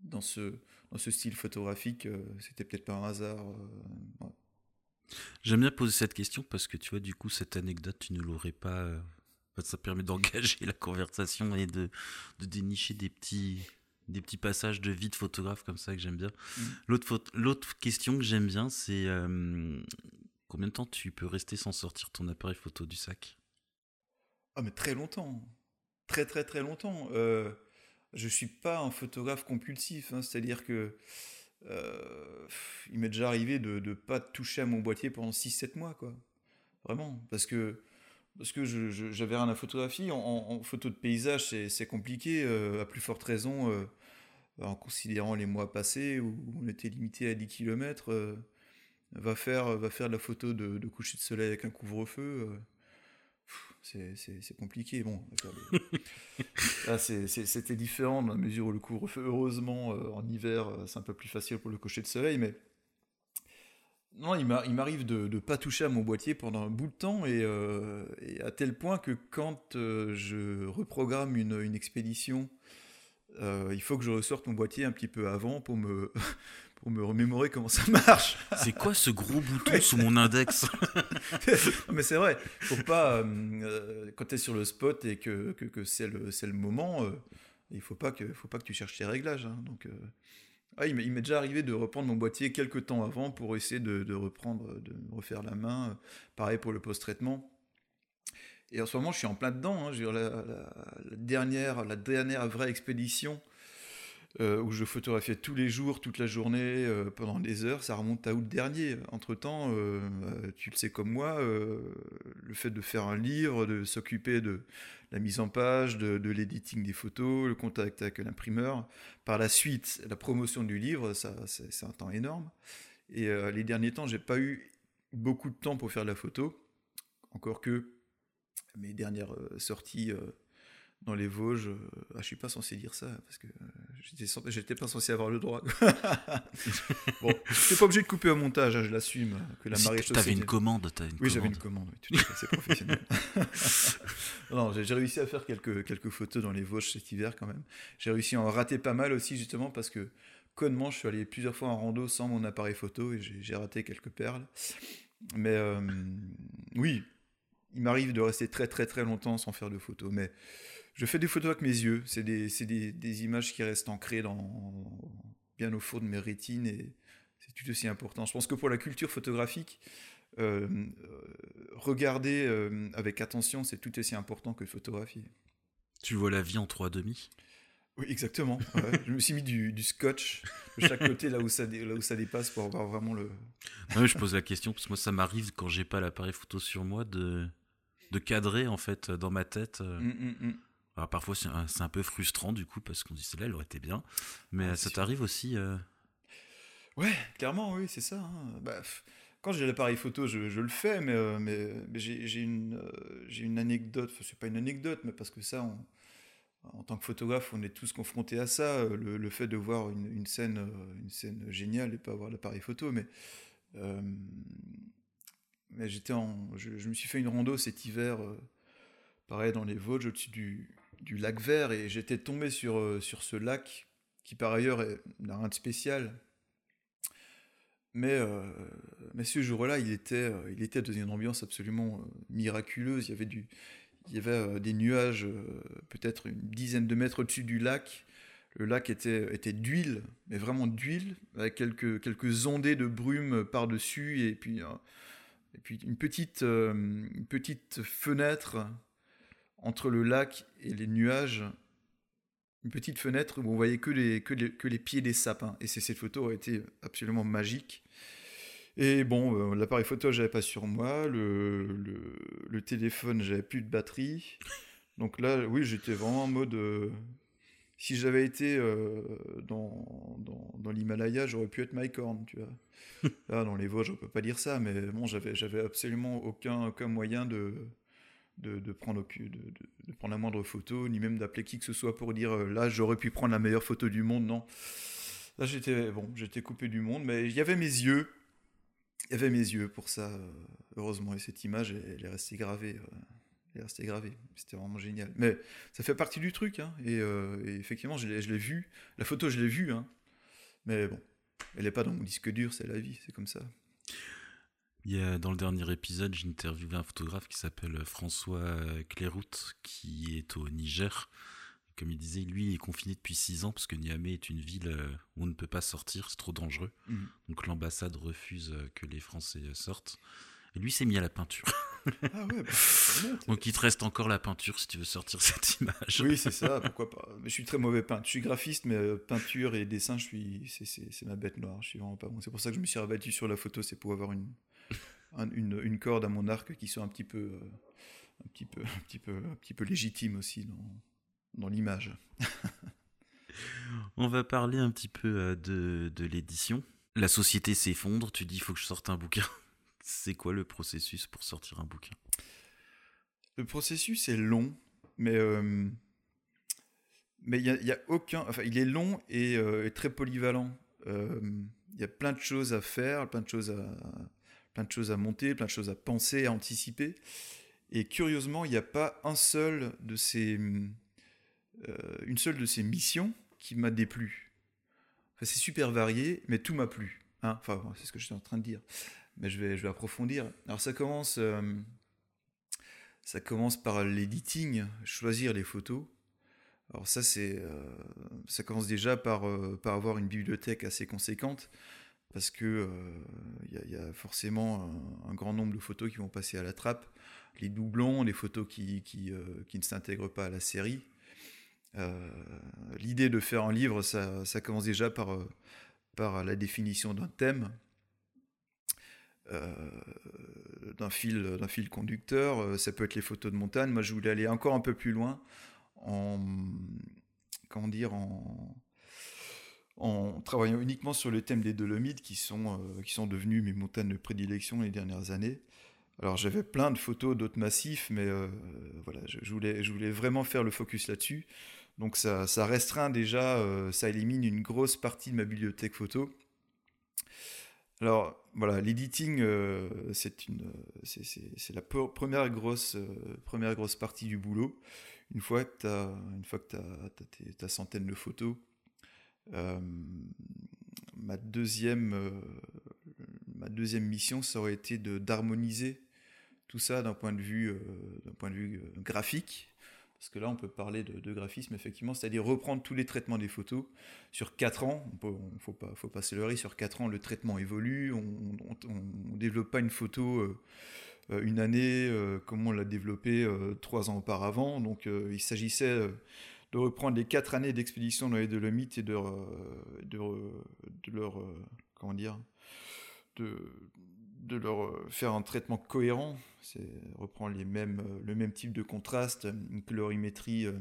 dans, ce, dans ce style photographique, euh, c'était peut-être pas un hasard. Euh, J'aime bien poser cette question parce que tu vois, du coup, cette anecdote, tu ne l'aurais pas. Ça permet d'engager la conversation et de, de, dénicher des petits, des petits passages de vie de photographe comme ça que j'aime bien. Mmh. L'autre, l'autre question que j'aime bien, c'est combien de temps tu peux rester sans sortir ton appareil photo du sac? Ah, mais très longtemps très très très longtemps. Euh, je suis pas un photographe compulsif, hein, c'est-à-dire que euh, il m'est déjà arrivé de ne pas toucher à mon boîtier pendant 6-7 mois, quoi. Vraiment, parce que parce que j'avais rien à photographier. En, photo de paysage, c'est compliqué, euh, à plus forte raison, euh, en considérant les mois passés où on était limité à 10 km. va, faire, va faire de la photo de coucher de soleil avec un couvre-feu c'est compliqué. Bon, c'était différent dans la mesure où le couvre-feu, heureusement, euh, en hiver, euh, c'est un peu plus facile pour le cocher de soleil, mais non, il m'arrive de ne pas toucher à mon boîtier pendant un bout de temps, et, euh, à tel point que quand je reprogramme une, une expédition, il faut que je ressorte mon boîtier un petit peu avant pour me, pour me remémorer comment ça marche. C'est quoi ce gros bouton sous mon index? Mais c'est vrai, faut pas, euh, euh, quand tu es sur le spot et que, que, que c'est le, le, moment, euh, il faut pas, que, faut pas que tu cherches tes réglages. Hein. donc, ah, il m'est déjà arrivé de reprendre mon boîtier quelques temps avant pour essayer de, de reprendre, de refaire la main. Pareil pour le post-traitement. Et en ce moment, je suis en plein dedans. Hein. La, la, la, dernière, la dernière vraie expédition euh, où je photographiais tous les jours, toute la journée, euh, pendant des heures. Ça remonte à août dernier. Entre-temps, euh, tu le sais comme moi, le fait de faire un livre, de s'occuper de la mise en page, de, de l'editing des photos, le contact avec l'imprimeur, par la suite, la promotion du livre, ça, c'est un temps énorme. Et les derniers temps, j'ai pas eu beaucoup de temps pour faire de la photo, encore que mes dernières sorties dans les Vosges. Euh, ah, je suis pas censé dire ça parce que euh, j'étais pas censé avoir le droit. bon, suis pas obligé de couper au montage, hein, je l'assume. Euh, que la marée T'avais une commande, as une Oui, j'avais une commande. Oui, c'est professionnel. non, j'ai réussi à faire quelques quelques photos dans les Vosges cet hiver quand même. J'ai réussi à en rater pas mal aussi justement parce que connement, je suis allé plusieurs fois en rando sans mon appareil photo et j'ai raté quelques perles. Mais oui, il m'arrive de rester très très très longtemps sans faire de photos, mais je fais des photos avec mes yeux. C'est des, des, des, images qui restent ancrées dans, bien au fond de mes rétines et c'est tout aussi important. Je pense que pour la culture photographique, euh, euh, regarder euh, avec attention, c'est tout aussi important que photographier. Tu vois la vie en trois demi? Oui, exactement. je me suis mis du, du, scotch de chaque côté là où, ça, là où ça dépasse pour avoir vraiment le. Non, je pose la question parce que moi, ça m'arrive quand j'ai pas l'appareil photo sur moi de, de cadrer en fait dans ma tête. Hum, hum. Alors parfois c'est un, peu frustrant du coup parce qu'on dit celle-là elle aurait été bien, mais ça t'arrive aussi euh... Ouais, clairement oui c'est ça. Hein. Bah, quand j'ai l'appareil photo je, je, le fais, mais, euh, mais, mais j'ai une, euh, une anecdote, enfin, c'est pas une anecdote, mais parce que ça en tant que photographe on est tous confrontés à ça, euh, le, le fait de voir une, une, scène, une scène géniale et pas avoir l'appareil photo, mais mais j'étais en, je, je, me suis fait une rando cet hiver, pareil dans les Vosges, au-dessus du, du lac Vert et j'étais tombé sur, euh, sur ce lac qui par ailleurs n'a rien de spécial. Mais, euh, mais ce jour-là, il était, euh, il était dans une ambiance absolument miraculeuse. Il y avait, du, il y avait des nuages peut-être une dizaine de mètres au-dessus du lac. le lac était, était d'huile, mais vraiment d'huile, avec quelques, quelques ondées de brume par-dessus, et puis, et puis une, petite, une petite fenêtre entre le lac et les nuages. Une petite fenêtre où on voyait que les, que les, que les pieds des sapins. Et cette photo a été absolument magique. Et bon, euh, l'appareil photo, j'avais pas sur moi. Le, le, le téléphone, j'avais plus de batterie. Donc là, oui, j'étais vraiment en mode. euh, si j'avais été euh, dans, dans, dans l'Himalaya, j'aurais pu être Mike Horn, tu vois. Là, dans les Vosges, on peut pas dire ça, mais bon, j'avais, j'avais absolument aucun, aucun moyen de, de, prendre, de, prendre la moindre photo, ni même d'appeler qui que ce soit pour dire euh, là, j'aurais pu prendre la meilleure photo du monde. Non. Là, j'étais bon, j'étais coupé du monde, mais il y avait mes yeux. Il y avait mes yeux pour ça, euh, heureusement. Et cette image, elle, est restée gravée. euh, elle est restée gravée. C'était vraiment génial. Mais ça fait partie du truc. hein, et, effectivement, je l'ai vu. La photo, je l'ai vue. hein, mais bon, elle n'est pas dans mon disque dur, c'est la vie, c'est comme ça. Il y a, dans le dernier épisode, j'ai interviewé un photographe qui s'appelle François Cléroute, qui est au Niger. Comme il disait, lui, il est confiné depuis 6 ans parce que Niamey est une ville euh, où on ne peut pas sortir, c'est trop dangereux. Mhm. Donc l'ambassade refuse euh, que les Français euh, sortent. Et lui s'est mis à la peinture. Ah ouais, bah. Donc il te reste encore la peinture si tu veux sortir cette image. Oui, c'est ça, pourquoi pas. Mais je suis très mauvais peintre. Je suis graphiste, mais euh, peinture et dessin, je suis, c'est ma bête noire. Je suis vraiment pas bon. C'est pour ça que je me suis rabattu sur la photo, c'est pour avoir une, un- une, une corde à mon arc qui soit un petit peu, euh, un petit peu, un petit peu, un petit peu légitime aussi dans, dans l'image. On va parler un petit peu euh, de, de l'édition. La société s'effondre, tu dis il faut que je sorte un bouquin. C'est quoi le processus pour sortir un bouquin? Le processus est long, mais euh, mais il y y a aucun, enfin il est long et, euh, et très polyvalent. Euh, Il y a plein de choses à faire, plein de choses à plein de choses à monter, plein de choses à penser, à anticiper. Et curieusement, il n'y a pas un seul de ces euh, une seule de ces missions qui m'a déplu. Enfin, c'est super varié, mais tout m'a plu. hein. enfin, c'est ce que je suis en train de dire. Mais je vais, je vais approfondir. Alors ça commence. euh, ça commence par l'editing, choisir les photos. Alors ça, c'est, euh, ça commence déjà par, par avoir une bibliothèque assez conséquente, parce que euh, il y, a- forcément un, grand nombre de photos qui vont passer à la trappe, les doublons, les photos qui, euh, ne s'intègrent pas à la série. Euh, L'idée de faire un livre, ça, commence déjà par, la définition d'un thème d'un fil, conducteur. Ça peut être les photos de montagne. Moi, je voulais aller encore un peu plus loin en, comment dire, en, en travaillant uniquement sur le thème des Dolomites qui sont, euh, devenues mes montagnes de prédilection les dernières années. Alors j'avais plein de photos d'autres massifs, mais euh, voilà, je, voulais, vraiment faire le focus là-dessus. Donc ça, restreint déjà, euh, ça élimine une grosse partie de ma bibliothèque photo. Alors voilà, l'editing, c'est la première grosse, partie du boulot. Une fois que tu as, une ta centaine de photos, ma deuxième, euh, ma deuxième mission, ça aurait été d'harmoniser tout ça d'un point de vue, euh, point de vue euh, graphique. Parce que là, on peut parler de, graphisme, effectivement, c'est-à-dire reprendre tous les traitements des photos sur 4 ans. Il ne faut pas, faut se leurrer, sur 4 ans, le traitement évolue. On ne développe pas une photo euh, euh, une année euh, comme on l'a développé 3 ans auparavant. Donc, euh, il s'agissait euh, de reprendre les 4 années d'expédition dans les Dolomites et de, euh, de, re- de leur. euh, comment dire de, de leur euh, faire un traitement cohérent, c'est reprendre les mêmes, euh, le même type de contraste, une colorimétrie euh,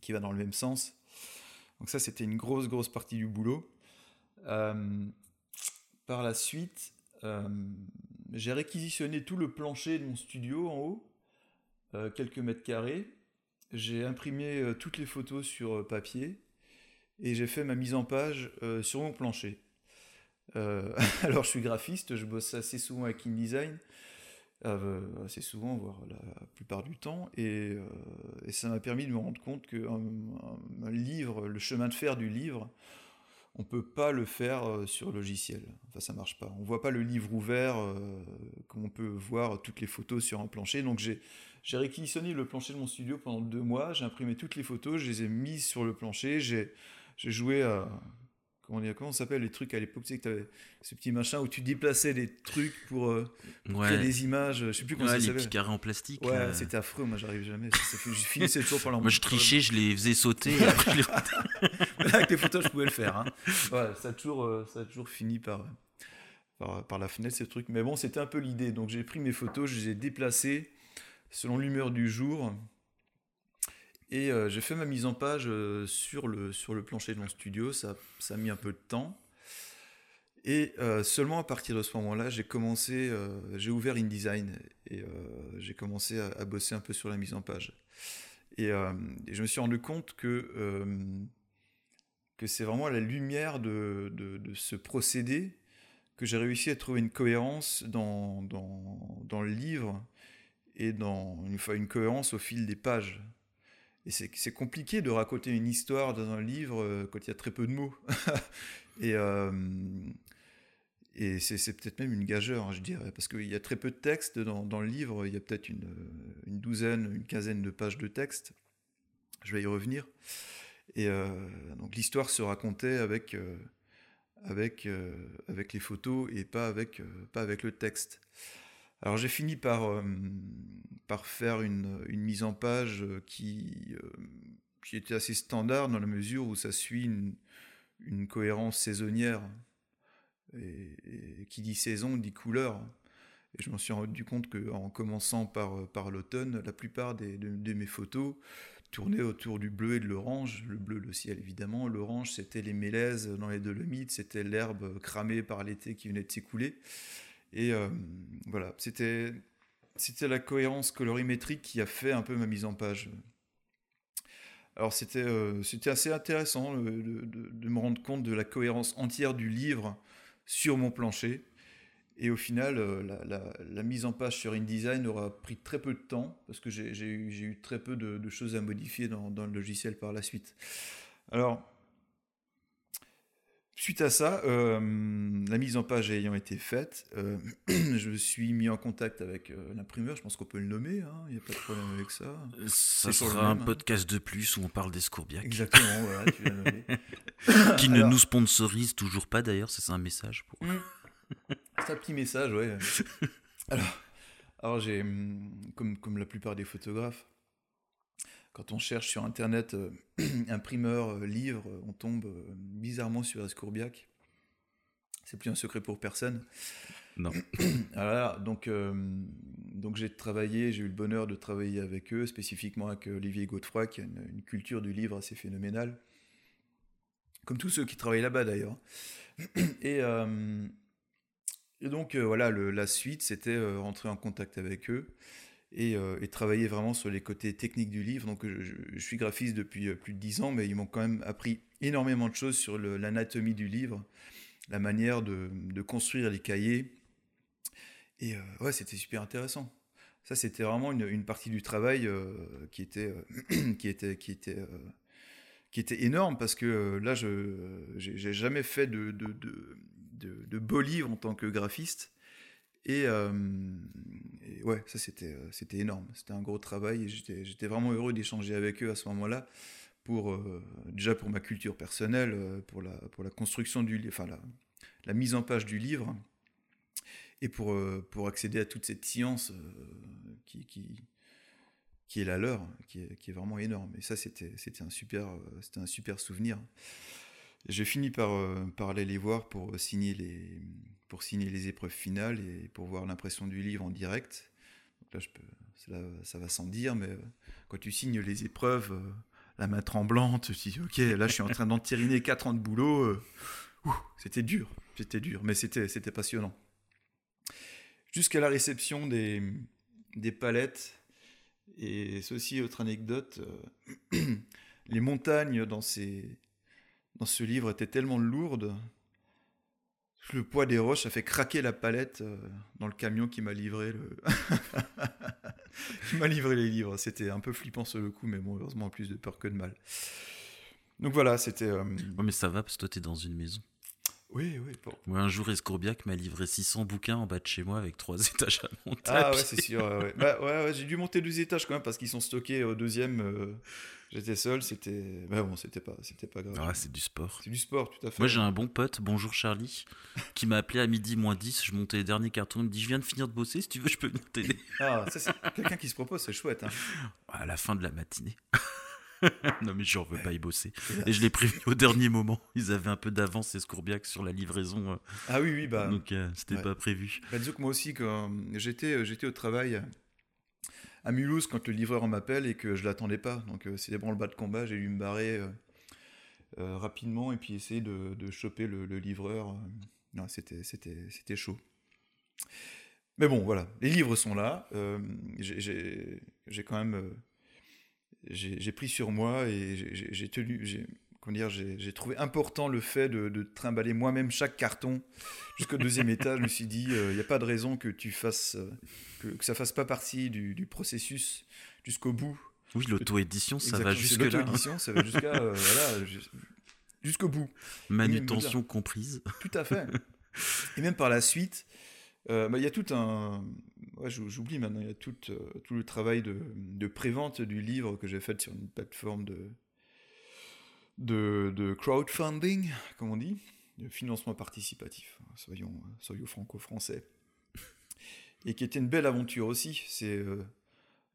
qui va dans le même sens. Donc ça, c'était une grosse, grosse partie du boulot. Euh, par la suite, euh, j'ai réquisitionné tout le plancher de mon studio en haut, euh, quelques mètres carrés. J'ai imprimé euh, toutes les photos sur euh, papier et j'ai fait ma mise en page euh, sur mon plancher. Alors, je suis graphiste, je bosse assez souvent avec InDesign, euh, assez souvent, voire la plupart du temps, et, ça m'a permis de me rendre compte que le chemin de fer du livre, on peut pas le faire euh, sur logiciel. Enfin, ça marche pas. On voit pas le livre ouvert euh, comme on peut voir toutes les photos sur un plancher. Donc j'ai j'ai réquisitionné le plancher de mon studio pendant deux mois. J'ai imprimé toutes les photos, je les ai mises sur le plancher. J'ai j'ai joué à comment dire comment s'appelle les trucs à l'époque tu sais que avais ce petit machin où tu déplaçais des trucs pour euh, créer des images je sais plus comment ouais, ça les petits carrés en plastique ouais c'était affreux moi j'arrive jamais ça, fait, je finissais toujours par moi je trichais je les faisais sauter avec les photos je pouvais le faire hein. ça a toujours euh, ça toujours fini par, par la fenêtre ces trucs mais bon c'était un peu l'idée donc j'ai pris mes photos je les ai déplacées selon l'humeur du jour et euh, j'ai fait ma mise en page euh, sur, le, sur le plancher de mon studio, ça, ça a mis un peu de temps. Et seulement à partir de ce moment-là, j'ai commencé, j'ai ouvert InDesign et j'ai commencé à, bosser un peu sur la mise en page. Et, je me suis rendu compte que, que c'est vraiment la lumière de, de, ce procédé que j'ai réussi à trouver une cohérence dans, dans, dans le livre et dans une, une cohérence au fil des pages. Et c'est compliqué de raconter une histoire dans un livre euh, quand il y a très peu de mots. et euh, et c'est peut-être même une gageure, hein, je dirais, parce qu'il y a très peu de texte dans, dans le livre. Il y a peut-être une, une, douzaine, une quinzaine de pages de texte. Je vais y revenir. Et euh, donc l'histoire se racontait avec, avec, avec les photos et pas avec, pas avec le texte. Alors j'ai fini par, euh, par faire une, une, mise en page qui, euh, qui était assez standard dans la mesure où ça suit une, une cohérence saisonnière. Et, qui dit saison dit couleur. Et je m'en suis rendu compte qu'en commençant par, par l'automne, la plupart des, de, mes photos tournaient autour du bleu et de l'orange. Le bleu, le ciel évidemment. L'orange, c'était les mélèzes dans les Dolomites, c'était l'herbe cramée par l'été qui venait de s'écouler. Et euh, voilà, c'était c'était la cohérence colorimétrique qui a fait un peu ma mise en page. Alors c'était euh, c'était assez intéressant de, de, me rendre compte de la cohérence entière du livre sur mon plancher. Et au final, euh, la, la, la, mise en page sur InDesign aura pris très peu de temps parce que j'ai eu, eu, très peu de, de choses à modifier dans, dans, le logiciel par la suite. Alors, Suite à ça, euh, la mise en page ayant été faite, euh, je suis mis en contact avec euh, l'imprimeur, je pense qu'on peut le nommer, hein, il n'y a pas de problème avec ça. Ça sera un hein. podcast de plus où on parle d'Escourbiac. Exactement, voilà, tu l'as nommé. Qui ne nous sponsorise toujours pas d'ailleurs, c'est un message. Pour... Un petit message, ouais. Alors, alors j'ai, mm, comme, comme la plupart des photographes, quand on cherche sur Internet euh, imprimeur, euh, livre, on tombe euh, bizarrement sur Escourbiac. C'est plus un secret pour personne. Non. Alors, donc, donc j'ai travaillé, j'ai eu le bonheur de travailler avec eux, spécifiquement avec Olivier Godefroy, qui a une, culture du livre assez phénoménale. Comme tous ceux qui travaillent là-bas d'ailleurs. Et, et, donc voilà, le, la suite, c'était rentrer en contact avec eux euh, et, travailler vraiment sur les côtés techniques du livre. Donc je, suis graphiste depuis euh, plus de dix ans, mais ils m'ont quand même appris énormément de choses sur l'anatomie du livre, la manière de, construire les cahiers. Et euh, ouais, c'était super intéressant. Ça, c'était vraiment une, partie du travail qui était, qui était, qui était, qui était énorme parce que là, je j'ai jamais fait de, de, de beaux livres en tant que graphiste. Et, euh, ouais, ça c'était euh, c'était énorme. C'était un gros travail et j'étais vraiment heureux d'échanger avec eux à ce moment-là. Pour, euh, déjà pour ma culture personnelle, pour la, pour la construction du livre, enfin la, mise en page du livre, et pour, pour accéder à toute cette science qui, qui, qui est la leur, qui est, qui est vraiment énorme. Et ça, c'était un, super, un super souvenir. J'ai fini par, par aller les voir pour signer les, pour signer les épreuves finales et pour voir l'impression du livre en direct. Là, je ça va sans dire, mais euh, quand tu signes les épreuves, euh, la main tremblante, tu dis, ok, là, je suis en train d'entériner 4 ans de boulot. Euh, c'était dur, c'était dur, mais c'était, c'était passionnant. Jusqu'à la réception des, des palettes, et ceci, autre anecdote, les montagnes dans, ces, dans ce livre étaient tellement lourdes le poids des roches a fait craquer la palette euh, dans le camion qui m'a livré le qui m'a livré les livres. C'était un peu flippant sur le coup, mais bon, heureusement plus de peur que de mal. Donc voilà, c'était. euh, Ouais, mais ça va parce que toi, t'es dans une maison. Oui, oui. bon. Moi, un jour, Escourbiac m'a livré 600 bouquins en bas de chez moi avec trois étages à monter. à Ah ouais, c'est sûr. ouais, ouais. Bah, ouais, ouais, j'ai dû monter deux étages quand même parce qu'ils sont stockés au deuxième. euh, J'étais seul, c'était. Bah bon, c'était pas, c'était pas grave. Ah, c'est du sport. c'est du sport, tout à fait. Moi, j'ai un bon pote, bonjour Charlie, qui m'a appelé à midi moins 10. Je montais les derniers cartons. Il me dit Je viens de finir de bosser, si tu veux, je peux venir t'aider. Ah, ça, c'est quelqu'un qui se propose, c'est chouette. Hein. À la fin de la matinée. non, mais j'en veux pas y bosser. Et je l'ai prévenu au dernier moment. Ils avaient un peu d'avance, Escourbiac, sur la livraison. euh, Ah oui, oui, bah. donc, euh, c'était ouais. pas prévu. Bah, disons que moi aussi, quand j'étais, euh, j'étais au travail à Mulhouse quand le livreur m'appelle et que je l'attendais pas. Donc euh, c'est des branle-bas de combat, j'ai dû me barrer euh, euh, rapidement et puis essayer de, choper le, livreur. Non, c'était, chaud. Mais bon, voilà, les livres sont là. j'ai, quand même, j'ai, pris sur moi et j'ai, tenu, comment dire, j'ai, trouvé important le fait de, de trimballer moi-même chaque carton jusqu'au deuxième étage. Je me suis dit, il n'y a pas de raison que tu fasses, euh, que, que ça fasse pas partie du, du processus jusqu'au bout. Oui, l'auto-édition, ça va c'est jusque-là. hein. l'auto-édition, ça va jusqu'à, euh, voilà, jus- jusqu'au bout. Manutention comprise. Tout à fait. Et même par la suite, euh, bah, il y a tout un. Ouais, j'ou- j'oublie maintenant, il y a tout, euh, tout le travail de, de prévente du livre que j'ai fait sur une plateforme de, de, de crowdfunding, comme on dit, de financement participatif, soyons, soyons franco-français. Et qui était une belle aventure aussi. C'est. euh,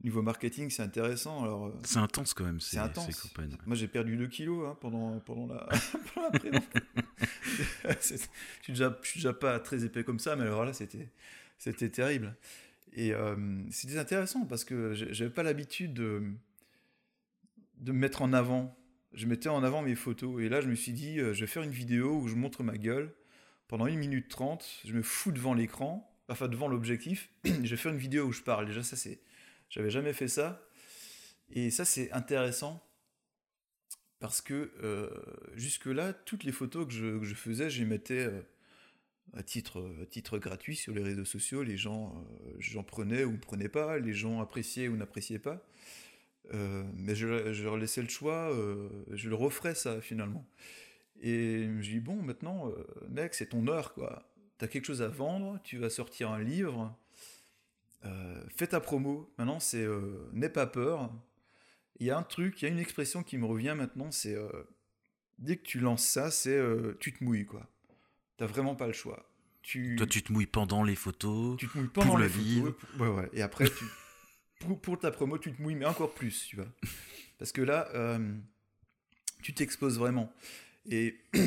niveau marketing, c'est intéressant. Alors, euh, C'est intense quand même, c'est ces, intense. moi, j'ai perdu 2 kilos hein, pendant, pendant la, pendant la je, suis déjà, je suis déjà pas très épais comme ça, mais alors là, c'était, c'était terrible. Et euh, c'était intéressant parce que j'avais pas l'habitude de, de me mettre en avant. Je mettais en avant mes photos. Et là, je me suis dit, euh, je vais faire une vidéo où je montre ma gueule pendant 1 minute 30. Je me fous devant l'écran, enfin devant l'objectif. je vais faire une vidéo où je parle. Déjà, ça, c'est. J'avais jamais fait ça. Et ça, c'est intéressant parce que euh, jusque-là, toutes les photos que je, faisais, je les mettais euh, à, titre, à titre gratuit sur les réseaux sociaux. Les gens, j'en prenaient ou prenaient pas, les gens appréciaient ou n'appréciaient pas. Euh, mais je, je leur laissais le choix, euh, je le referais ça finalement. Et je dis, bon, maintenant, euh, mec, c'est ton heure, quoi. T'as quelque chose à vendre, tu vas sortir un livre, euh, fais ta promo. Maintenant, c'est n'aie pas peur, il y a un truc, il y a une expression qui me revient maintenant, c'est dès que tu lances ça, c'est tu te mouilles quoi. T'as vraiment pas le choix. Tu, Toi, tu te mouilles pendant les photos. tu te mouilles pendant pour le livre. pour- ouais, ouais. Et après, tu, pour, ta promo, tu te mouilles, mais encore plus, tu vois. Parce que là, euh, tu t'exposes vraiment. Et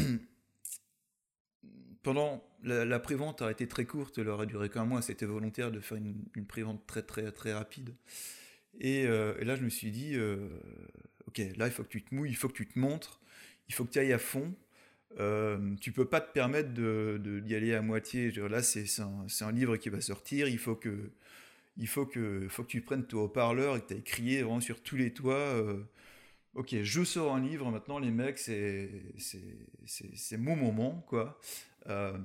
pendant la, la prévente a été très courte, elle aurait duré qu'un mois. C'était volontaire de faire une, une prévente très très très rapide. Et, euh, là, je me suis dit, euh, ok, là, il faut que tu te mouilles, il faut que tu te montres, il faut que tu ailles à fond. Euh, tu peux pas te permettre de, de- d'y aller à moitié. Là, c'est, un, un livre qui va sortir. Il faut que, il faut que, faut que tu prennes ton haut-parleur et que tu ailles crier vraiment sur tous les toits. euh, ok, je sors un livre maintenant, les mecs, c'est, mon moment, quoi. Euh,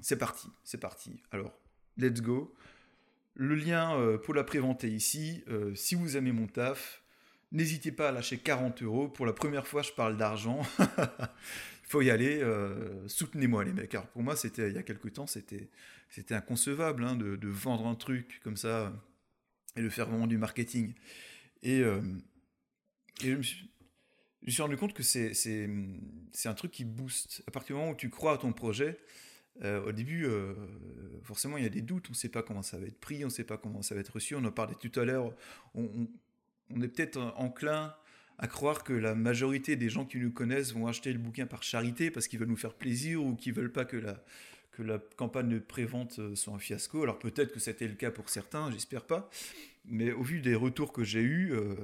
c'est parti, c'est parti. Alors, let's go. Le lien euh, pour la prévente est ici. Si vous aimez mon taf, n'hésitez pas à lâcher 40 euros. Pour la première fois, je parle d'argent. Faut y aller. euh, Soutenez-moi, les mecs. Alors, pour moi, c'était il y a quelques temps, c'était, c'était inconcevable hein, de, vendre un truc comme ça et de faire vraiment du marketing. Et, euh, je, me suis, rendu compte que c'est, c'est, c'est un truc qui booste. À partir du moment où tu crois à ton projet, euh, au début, forcément, il y a des doutes. On ne sait pas comment ça va être pris, on ne sait pas comment ça va être reçu. On en parlait tout à l'heure. On- on est peut-être enclin à croire que la majorité des gens qui nous connaissent vont acheter le bouquin par charité parce qu'ils veulent nous faire plaisir ou qu'ils veulent pas que la, que la campagne de prévente euh, soit un fiasco. Alors peut-être que c'était le cas pour certains, j'espère pas. Mais au vu des retours que j'ai eus, euh,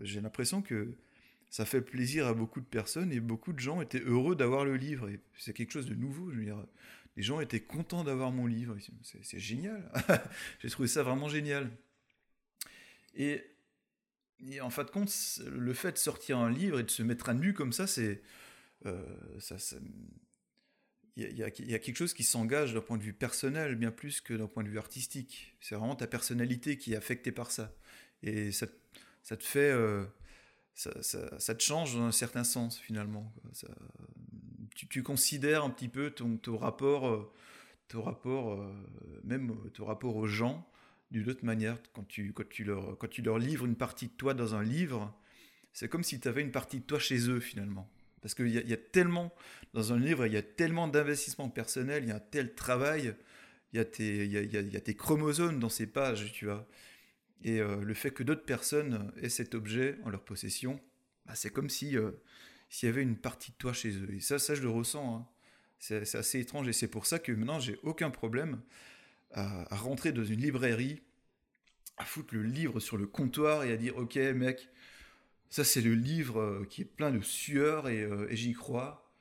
j'ai l'impression que ça fait plaisir à beaucoup de personnes et beaucoup de gens étaient heureux d'avoir le livre. Et c'est quelque chose de nouveau. Je veux dire, les gens étaient contents d'avoir mon livre. C'est, c'est génial. j'ai trouvé ça vraiment génial. Et, et en fin de compte, le fait de sortir un livre et de se mettre à nu comme ça, c'est euh, ça, il y, a- quelque chose qui s'engage d'un point de vue personnel bien plus que d'un point de vue artistique. C'est vraiment ta personnalité qui est affectée par ça. Et ça, te fait, euh, ça, te change dans un certain sens finalement. tu, considères un petit peu ton, ton rapport, ton rapport même ton rapport aux gens d'une autre manière. Quand tu, leur, quand tu leur livres une partie de toi dans un livre, c'est comme si tu avais une partie de toi chez eux finalement. Parce qu'il y, a tellement, dans un livre, il y a tellement d'investissement personnel, il y a un tel travail, il y, a tes, il, y a, il y a tes chromosomes dans ces pages, tu vois. Et euh, le fait que d'autres personnes aient cet objet en leur possession, bah, c'est comme si euh, s'il y avait une partie de toi chez eux. Et ça, ça je le ressens. Hein. C'est assez étrange et c'est pour ça que maintenant, j'ai aucun problème à, rentrer dans une librairie, à foutre le livre sur le comptoir et à dire Ok, mec, ça, c'est le livre euh, qui est plein de sueur et, et j'y crois.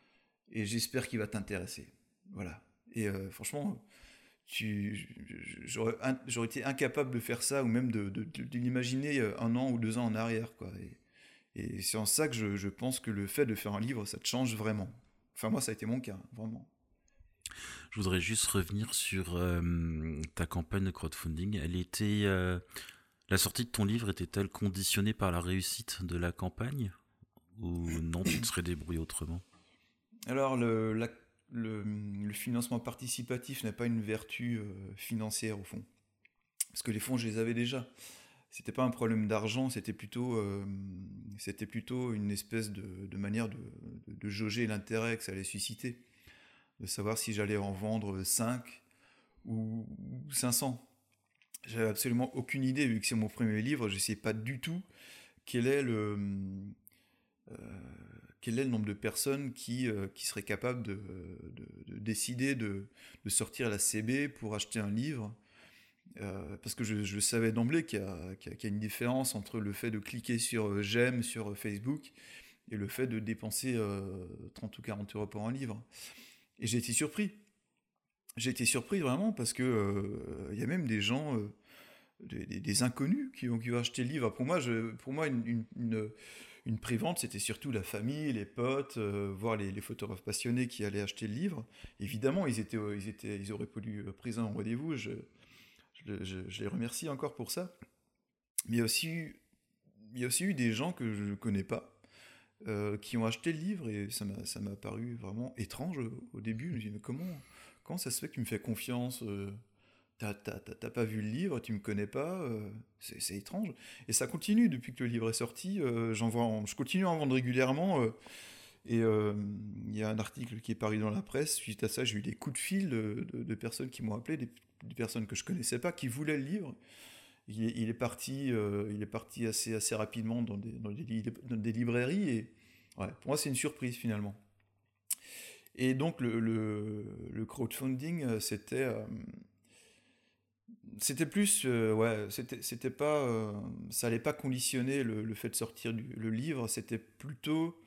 Et j'espère qu'il va t'intéresser. Voilà. Et franchement, j'aurais été incapable de faire ça ou même de, l'imaginer euh, un an ou deux ans en arrière. Quoi. Et, c'est en ça que je, pense que le fait de faire un livre, ça te change vraiment. Enfin, moi, ça a été mon cas, vraiment. Je voudrais juste revenir sur euh, ta campagne de crowdfunding. Elle était, euh, la sortie de ton livre était-elle conditionnée par la réussite de la campagne? Ou non, tu te serais débrouillé autrement? Alors, le, la le, financement participatif n'est pas une vertu euh, financière au fond. Parce que les fonds, je les avais déjà. C'était pas un problème d'argent, c'était plutôt, euh, c'était plutôt une espèce de, manière de, de, jauger l'intérêt que ça allait susciter. De savoir si j'allais en vendre 5 ou 500. J'avais absolument aucune idée, vu que c'est mon premier livre, je ne sais pas du tout quel est le. Euh, quel est le nombre de personnes qui, euh, qui seraient capables de, décider de, sortir la CB pour acheter un livre. Euh, parce que je, savais d'emblée qu'il y, y, a une différence entre le fait de cliquer sur j'aime sur Facebook et le fait de dépenser 30 ou 40 euros pour un livre. Et j'ai été surpris. J'ai été surpris vraiment parce que il y a même des gens, des, inconnus qui ont, qui ont acheté le livre. Pour moi, pour moi une une prévente, c'était surtout la famille, les potes, euh, voir les, photographes passionnés qui allaient acheter le livre. Évidemment, ils, étaient, ils, étaient, ils auraient pu présent au rendez-vous. Je, je, les remercie encore pour ça. Mais aussi, il y a aussi eu des gens que je ne connais pas, euh, qui ont acheté le livre, et ça m'a paru vraiment étrange au, début. Je me dis, mais comment, comment ça se fait que tu me fais confiance euh, T'as pas vu le livre, tu me connais pas, euh, c'est étrange. Et ça continue depuis que le livre est sorti. Euh, je continue à en vendre régulièrement. Et il y a un article qui est paru dans la presse. Suite à ça, j'ai eu des coups de fil de, personnes qui m'ont appelé, des, personnes que je connaissais pas, qui voulaient le livre. Il est, parti, il est parti assez, assez rapidement dans des, librairies. Et ouais, pour moi, c'est une surprise finalement. Et donc, le, le, le crowdfunding, c'était c'était plus, euh, ouais, c'était pas, euh, ça allait pas conditionner le, fait de sortir le livre, c'était plutôt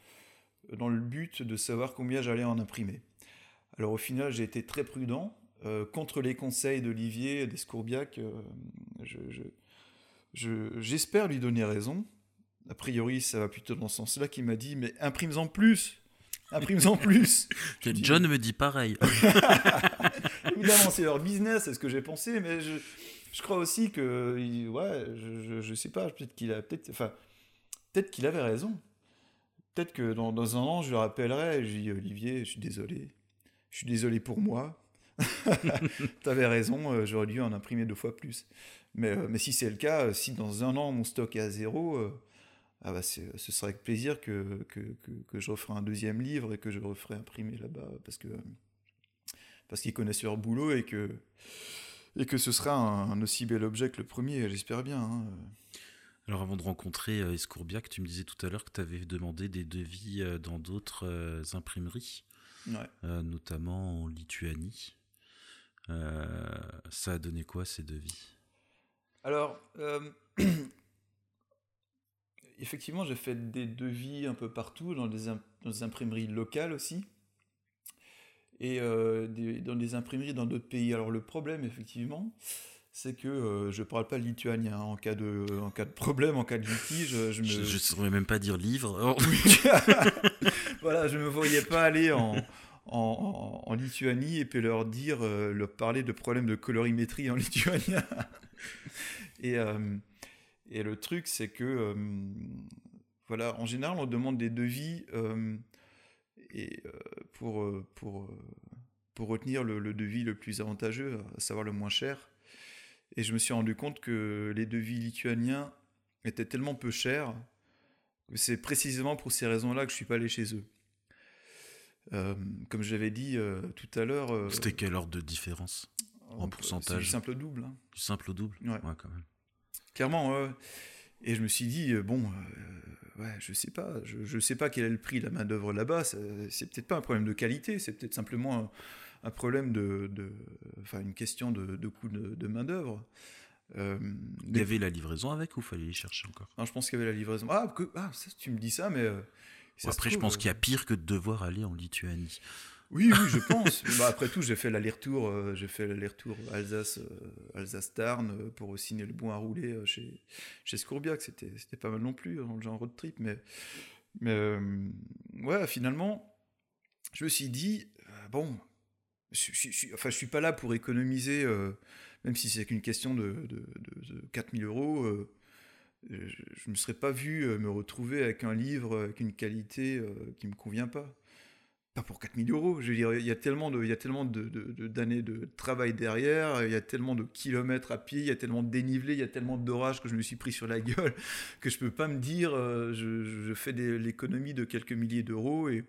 dans le but de savoir combien j'allais en imprimer. Alors au final, j'ai été très prudent. Euh, contre les conseils d'Olivier d'Escourbiac, j'espère lui donner raison. A priori, ça va plutôt dans ce sens-là, qui m'a dit, mais imprime-en plus Imprime-en plus. John me dit pareil. Évidemment, c'est leur business, c'est ce que j'ai pensé, mais je, je, crois aussi que, ouais, je, je, sais pas, peut-être qu'il a, peut-être, enfin, qu'il avait raison. Peut-être que dans, dans, un an, je le rappellerai, je dis Olivier, je suis désolé, je suis désolé pour moi. T'avais raison, euh, j'aurais dû en imprimer deux fois plus. Mais, euh, mais si c'est le cas, euh, si dans un an mon stock est à zéro, ah bah ce serait avec plaisir que, que, que, je referai un deuxième livre et que je referai imprimer là-bas parce que parce qu'ils connaissent leur boulot et que et que ce sera un, aussi bel objet que le premier, j'espère bien. Hein. Alors avant de rencontrer Escourbiac, tu me disais tout à l'heure que tu avais demandé des devis dans d'autres imprimeries, notamment en Lituanie. Ça a donné quoi ces devis? Alors, effectivement, j'ai fait des devis un peu partout, dans des, imprimeries locales aussi, et euh, dans des imprimeries dans d'autres pays. Alors le problème, effectivement, c'est que euh, je ne parle pas lituanien. En cas, de, en cas de problème, en cas de litige, je me... Je ne saurais même pas dire livre. voilà, je ne me voyais pas aller en, en, Lituanie et puis leur dire, euh, leur parler de problèmes de colorimétrie en lituanien. et... Et le truc, c'est que voilà, en général, on demande des devis et, pour, pour, pour retenir le, le, devis le plus avantageux, à savoir le moins cher. Et je me suis rendu compte que les devis lituaniens étaient tellement peu chers que c'est précisément pour ces raisons-là que je suis pas allé chez eux. Euh, comme je l'avais dit euh, tout à l'heure. Euh, C'était quelle ordre de différence en pourcentage Du simple au double. Hein. Du simple au double ouais. quand même. Clairement. Et je me suis dit, bon, ouais, je sais pas, je, je sais pas quel est le prix de la main-d'œuvre là-bas. C'est peut-être pas un problème de qualité, c'est peut-être simplement un, problème de, de, Enfin, une question de, de coût de, de main-d'œuvre. Euh, il y avait la livraison avec ou fallait y chercher encore? Non, je pense qu'il y avait la livraison. Ah, que, ah tu me dis ça, mais. Euh, après, je pense qu'il y a pire que de devoir aller en Lituanie. Oui, oui, je pense. bah, après tout, j'ai fait l'aller-retour, euh, j'ai fait l'aller-retour Alsace, Alsace Tarn pour signer le bon à rouler chez chez Scourbiac. C'était c'était pas mal non plus dans le genre road trip, mais mais ouais, finalement, je me suis dit bon, je, je, enfin, je suis pas là pour économiser même si c'est qu'une question de, de, de, 4000 euros, euh, je ne me serais pas vu euh, me retrouver avec un livre avec une qualité euh, qui ne me convient pas. Pas pour 4000 euros. Je dire, il y a tellement de, d'années de, travail derrière, il y a tellement de kilomètres à pied, il y a tellement de dénivelé, il y a tellement d'orage que je me suis pris sur la gueule que je peux pas me dire, je, je fais l'économie de quelques milliers d'euros et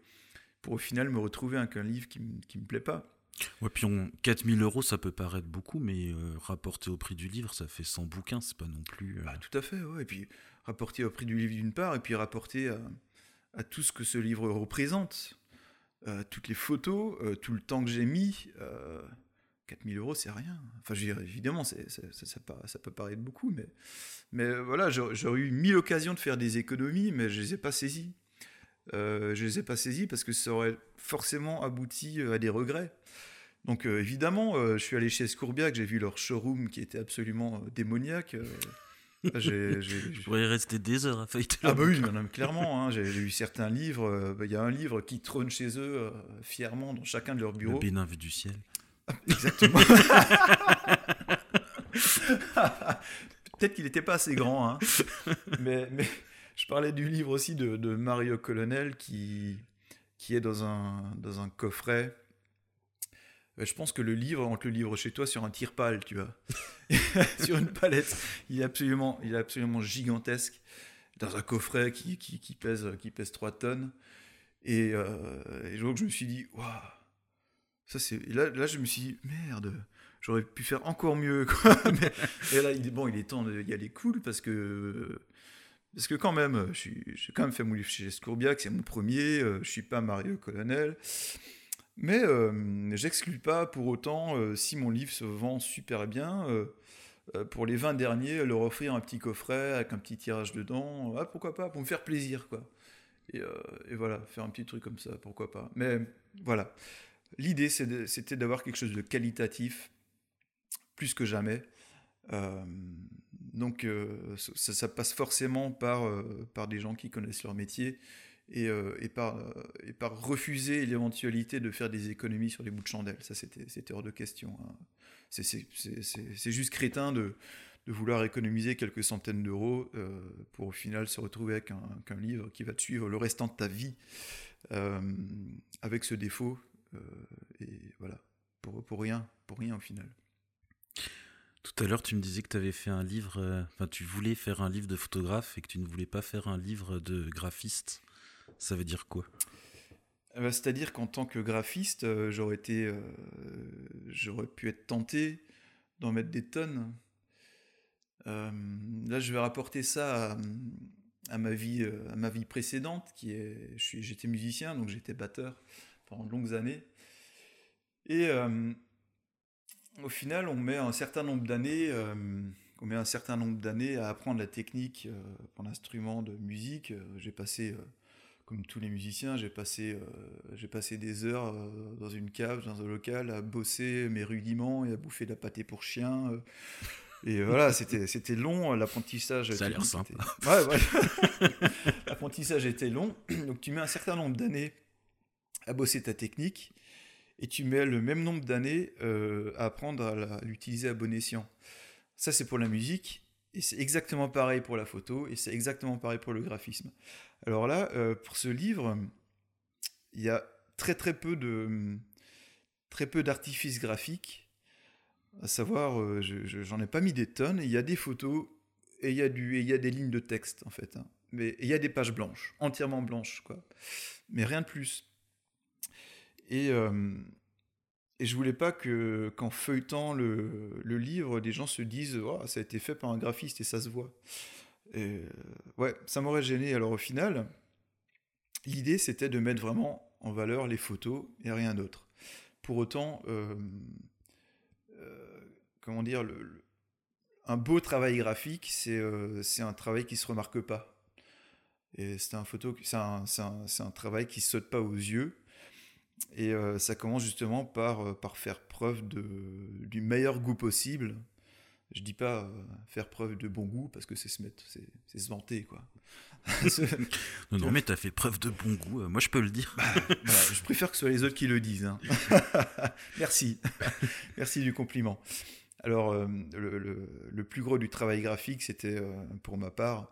pour au final me retrouver avec un livre qui ne me plaît pas. Ouais, puis on, 4000 euros, ça peut paraître beaucoup, mais euh, rapporté au prix du livre, ça fait 100 bouquins, c'est pas non plus. Euh, bah, tout à fait, ouais. Et puis rapporté au prix du livre d'une part, et puis rapporté à, à, tout ce que ce livre représente, euh, toutes les photos, tout le temps que j'ai mis. 4000 euros, c'est rien. Enfin, je veux dire, évidemment, ça, ça, peut paraître beaucoup, mais, mais voilà, j'aurais eu mille occasions de faire des économies, mais je les ai pas saisies. Je les ai pas saisies parce que ça aurait forcément abouti à des regrets. Donc euh, évidemment, euh, je suis allé chez Scourbiac, j'ai vu leur showroom qui était absolument euh, démoniaque. je pourrais rester des heures à feuilleter. Ah bah oui, clairement. Hein, j'ai lu certains livres. Bah, il y a un livre qui trône chez eux fièrement dans chacun de leurs bureaux. Le Bénin vu du ciel. exactement. Peut-être qu'il n'était pas assez grand. Hein. Mais, mais, je parlais du livre aussi de, Mario Colonel qui, qui est dans un, dans un coffret bah, je pense que le livre, on le livre chez toi sur un tire-pale, tu vois. sur une palette. Il est absolument, il est absolument gigantesque. Dans un coffret qui, qui, pèse, qui pèse 3 tonnes. Et, euh, donc je me suis dit, waouh. Ça, c'est... Là, là, je me suis dit, merde, j'aurais pu faire encore mieux. Quoi. Et là, il bon, il est temps d'y aller cool parce que. Parce que quand même, j'ai quand même fait mon livre chez Scourbiac, c'est mon premier, euh, je suis pas Mario Colonel. Mais euh, j'exclus pas pour autant, euh, si mon livre se vend super bien, euh, pour les 20 derniers, leur offrir un petit coffret avec un petit tirage dedans. Ah, pourquoi pas, pour me faire plaisir, quoi. Et, voilà, faire un petit truc comme ça, pourquoi pas. Mais voilà, l'idée c'était d'avoir quelque chose de qualitatif, plus que jamais. Donc ça, ça, passe forcément par, par des gens qui connaissent leur métier euh, et, par, euh, et par refuser l'éventualité de faire des économies sur les bouts de chandelle. Ça, c'était hors de question. Hein. C'est juste crétin de, de, vouloir économiser quelques centaines d'euros euh, pour au final se retrouver avec un, livre qui va te suivre le restant de ta vie avec ce défaut. et voilà, pour, pour rien, pour rien au final. Tout à l'heure, tu me disais que tu avais fait un livre, enfin, tu voulais faire un livre de photographe et que tu ne voulais pas faire un livre de graphiste. Ça veut dire quoi? Eh ben, C'est-à-dire qu'en tant que graphiste, euh, j'aurais été, euh, j'aurais pu être tenté d'en mettre des tonnes. Euh, là, je vais rapporter ça à, ma vie, à ma vie précédente, qui est, j'étais musicien, donc j'étais batteur pendant de longues années. Et au final, on met un certain nombre d'années, on met un certain nombre d'années à apprendre la technique pour l'instrument de musique. J'ai passé comme tous les musiciens, j'ai passé, euh, j'ai passé des heures euh, dans une cave, dans un local, à bosser mes rudiments et à bouffer de la pâté pour chien. Euh. et voilà, c'était, c'était long, l'apprentissage. Ça a l'air simple. Ouais, ouais. l'apprentissage était long. Donc tu mets un certain nombre d'années à bosser ta technique et tu mets le même nombre d'années à apprendre à, l'utiliser à bon escient. Ça, c'est pour la musique. Et c'est exactement pareil pour la photo, et c'est exactement pareil pour le graphisme. Alors là, euh, pour ce livre, il y a très très peu de très peu d'artifices graphiques. À savoir, euh, je- j'en ai pas mis des tonnes. Il y a des photos et il y a du et il y a des lignes de texte en fait. hein. Mais il y a des pages blanches, entièrement blanches quoi. Mais rien de plus. Et euh, et je voulais pas que qu'en feuilletant le, le livre, des gens se disent Oh, ça a été fait par un graphiste et ça se voit. Ouais, ça m'aurait gêné. Alors au final, l'idée c'était de mettre vraiment en valeur les photos et rien d'autre. Pour autant, comment dire, le, un beau travail graphique, c'est euh, un travail qui se remarque pas. Et c'est un photo, un, un- un travail qui saute pas aux yeux. Et euh, ça commence justement par, euh, par faire preuve de, du meilleur goût possible. Je dis pas euh, faire preuve de bon goût parce que c'est se mettre, c'est c'est se vanter quoi. Non, non, mais t'as fait preuve de bon goût. euh, moi, je peux le dire. Voilà, je préfère que ce soit les autres qui le disent. hein. Merci. Merci du compliment. Alors, le, le- le plus gros du travail graphique, c'était, pour ma part,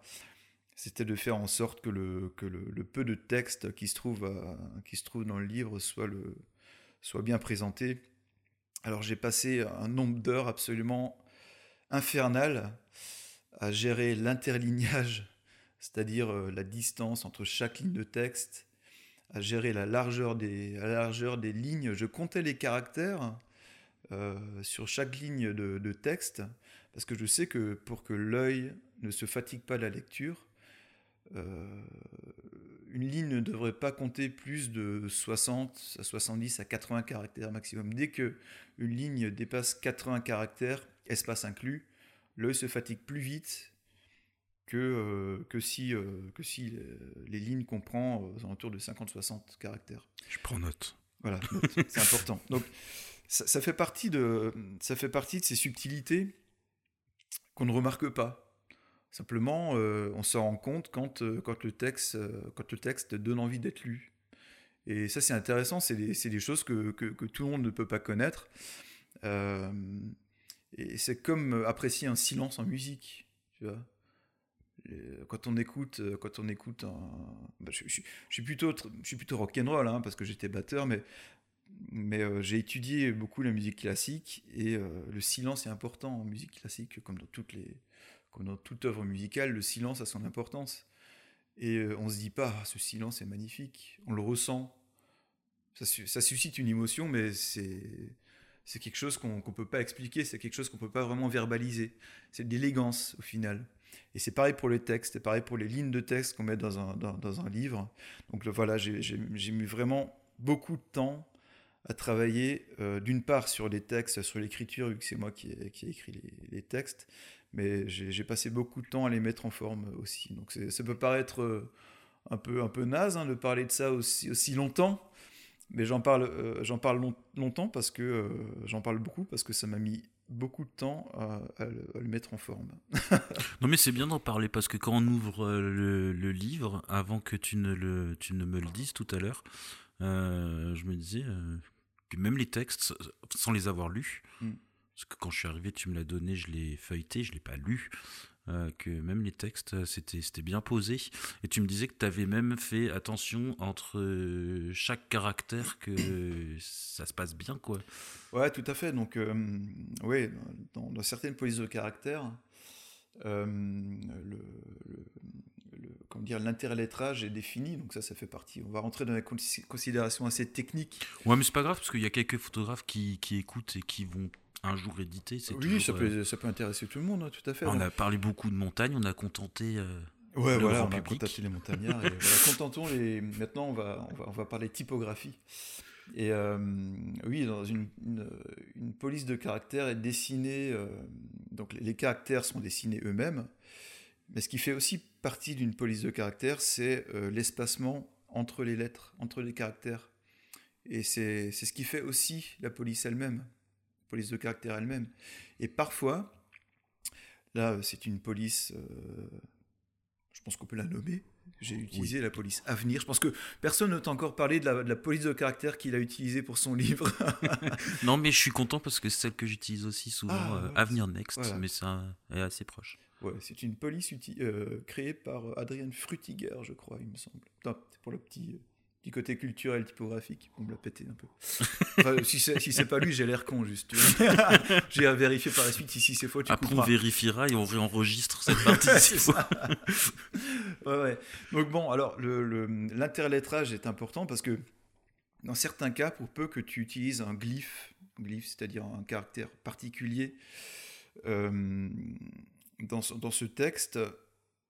c'était de faire en sorte que le, que le, peu de texte qui se, trouve à- qui se trouve dans le livre soit, le, soit bien présenté. Alors, j'ai passé un nombre d'heures absolument infernal à gérer l'interlignage, c'est-à-dire euh, la distance entre chaque ligne de texte, à gérer la largeur des, la largeur des lignes. Je comptais les caractères euh, sur chaque ligne de, de texte, parce que je sais que pour que l'œil ne se fatigue pas de la lecture, euh, une ligne ne devrait pas compter plus de 60 à 70 à 80 caractères maximum. Dès que une ligne dépasse 80 caractères, espace inclus, l'œil se fatigue plus vite que, euh, que si, euh, que si les lignes comprend aux alentours de 50-60 caractères. Je prends note. Voilà, c'est important. Donc, ça, ça fait partie de, ça fait partie de ces subtilités qu'on ne remarque pas. Simplement, euh, on s'en rend compte quand, euh, quand, le texte, euh, quand le texte donne envie d'être lu. Et ça, c'est intéressant, c'est des, choses que, tout le monde ne peut pas connaître. Et c'est comme apprécier un silence en musique, tu vois. Quand on écoute, quand on écoute un, bah, je, suis plutôt, je plutôt rock'n'roll hein, parce que j'étais batteur, mais j'ai étudié beaucoup la musique classique et le silence est important en musique classique, comme dans toutes les, dans toute œuvre musicale, le silence a son importance. Et euh, on se dit pas, Ah, ce silence est magnifique, on le ressent. Ça, su- ça suscite une émotion, mais c'est quelque chose qu'on qu'on peut pas expliquer, c'est quelque chose qu'on peut pas vraiment verbaliser. C'est de l'élégance au final. Et c'est pareil pour les textes, c'est pareil pour les lignes de texte qu'on met dans un, dans, un livre. Donc voilà, j'ai mis vraiment beaucoup de temps à travailler euh, d'une part sur les textes, sur l'écriture, vu que c'est moi qui ai, qui ai écrit les textes, mais j'ai passé beaucoup de temps à les mettre en forme aussi. Donc ça peut paraître euh, un peu, un peu naze hein, de parler de ça aussi, aussi longtemps, mais j'en parle, euh, j'en parle long- longtemps parce que euh, j'en parle beaucoup parce que ça m'a mis beaucoup de temps à, à le, à le mettre en forme. Non, mais c'est bien d'en parler parce que quand on ouvre le, le livre, avant que tu ne, le, tu ne me le dises tout à l'heure, euh, je me disais que même les textes, sans les avoir lus, Mm. Parce que quand je suis arrivé, tu me l'as donné, je l'ai feuilleté, je l'ai pas lu. euh, que même les textes, euh, c'était c'était bien posé. Et tu me disais que tu avais même fait attention entre euh, chaque caractère, que ça se passe bien, quoi. Ouais, tout à fait. Donc, euh, oui, dans, dans certaines polices de caractère, euh, le, le- le- comment dire, l'interlettrage est défini. Donc ça, ça fait partie. On va rentrer dans des consi- considérations assez techniques. Ouais, mais c'est pas grave parce qu'il y a quelques photographes qui, qui écoutent et qui vont un jour éditer. c'est Oui, toujours, ça euh, peut, ça peut intéresser tout le monde, hein, tout à fait. On a parlé beaucoup de montagnes, on a contenté. euh, ouais, le voilà, on a contacté les montagnards. et voilà, contentons les. Maintenant, on va, on va, on va parler typographie. Et euh, oui, dans une, une, une police de caractère est dessinée. euh, donc les, les caractères sont dessinés eux-mêmes. Mais ce qui fait aussi partie d'une police de caractère, c'est euh, l'espacement entre les lettres, entre les caractères. Et c'est c'est ce qui fait aussi la police elle-même, police de caractère elle-même. Et parfois, là, c'est une police, euh, je pense qu'on peut la nommer. J'ai utilisé la police Avenir. Je pense que personne ne t'a encore parlé de la, de la police de caractère qu'il a utilisée pour son livre. Non, mais je suis content parce que c'est celle que j'utilise aussi souvent, Ah, euh, Avenir Next, voilà. mais ça est assez proche. Ouais, c'est une police euh, créée par Adrien Frutiger, je crois, il me semble. C'est pour le petit, petit côté culturel, typographique. On me l'a pété un peu. Enfin, si c'est si pas lui, j'ai l'air con, juste. j'ai à vérifier par la suite si, si c'est faux. Tu Après, on vérifiera et on réenregistre cette partie. ouais, ouais. Donc bon, alors, l'interlettrage le, est important parce que dans certains cas, pour peu que tu utilises un glyphe, glyphe c'est-à-dire un caractère particulier, euh, dans, dans, ce texte,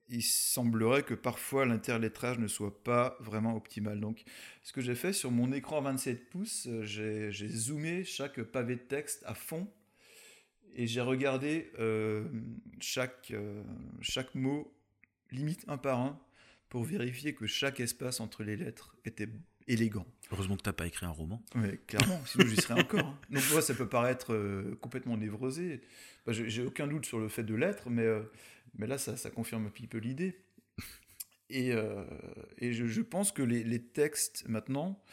il semblerait que parfois l'interlettrage ne soit pas vraiment optimal. Donc, ce que j'ai fait sur mon écran 27 pouces, j'ai zoomé chaque pavé de texte à fond et j'ai regardé euh, chaque, euh, chaque mot limite un par un pour vérifier que chaque espace entre les lettres était élégant. Heureusement que tu n'as pas écrit un roman. Oui, clairement, sinon j'y serais encore. Hein. Donc moi, ça peut paraître euh, complètement névrosé. Bah, J'ai aucun doute sur le fait de l'être, mais, euh, mais là, ça, confirme un petit peu l'idée. Et, euh, je, pense que les, les textes, maintenant,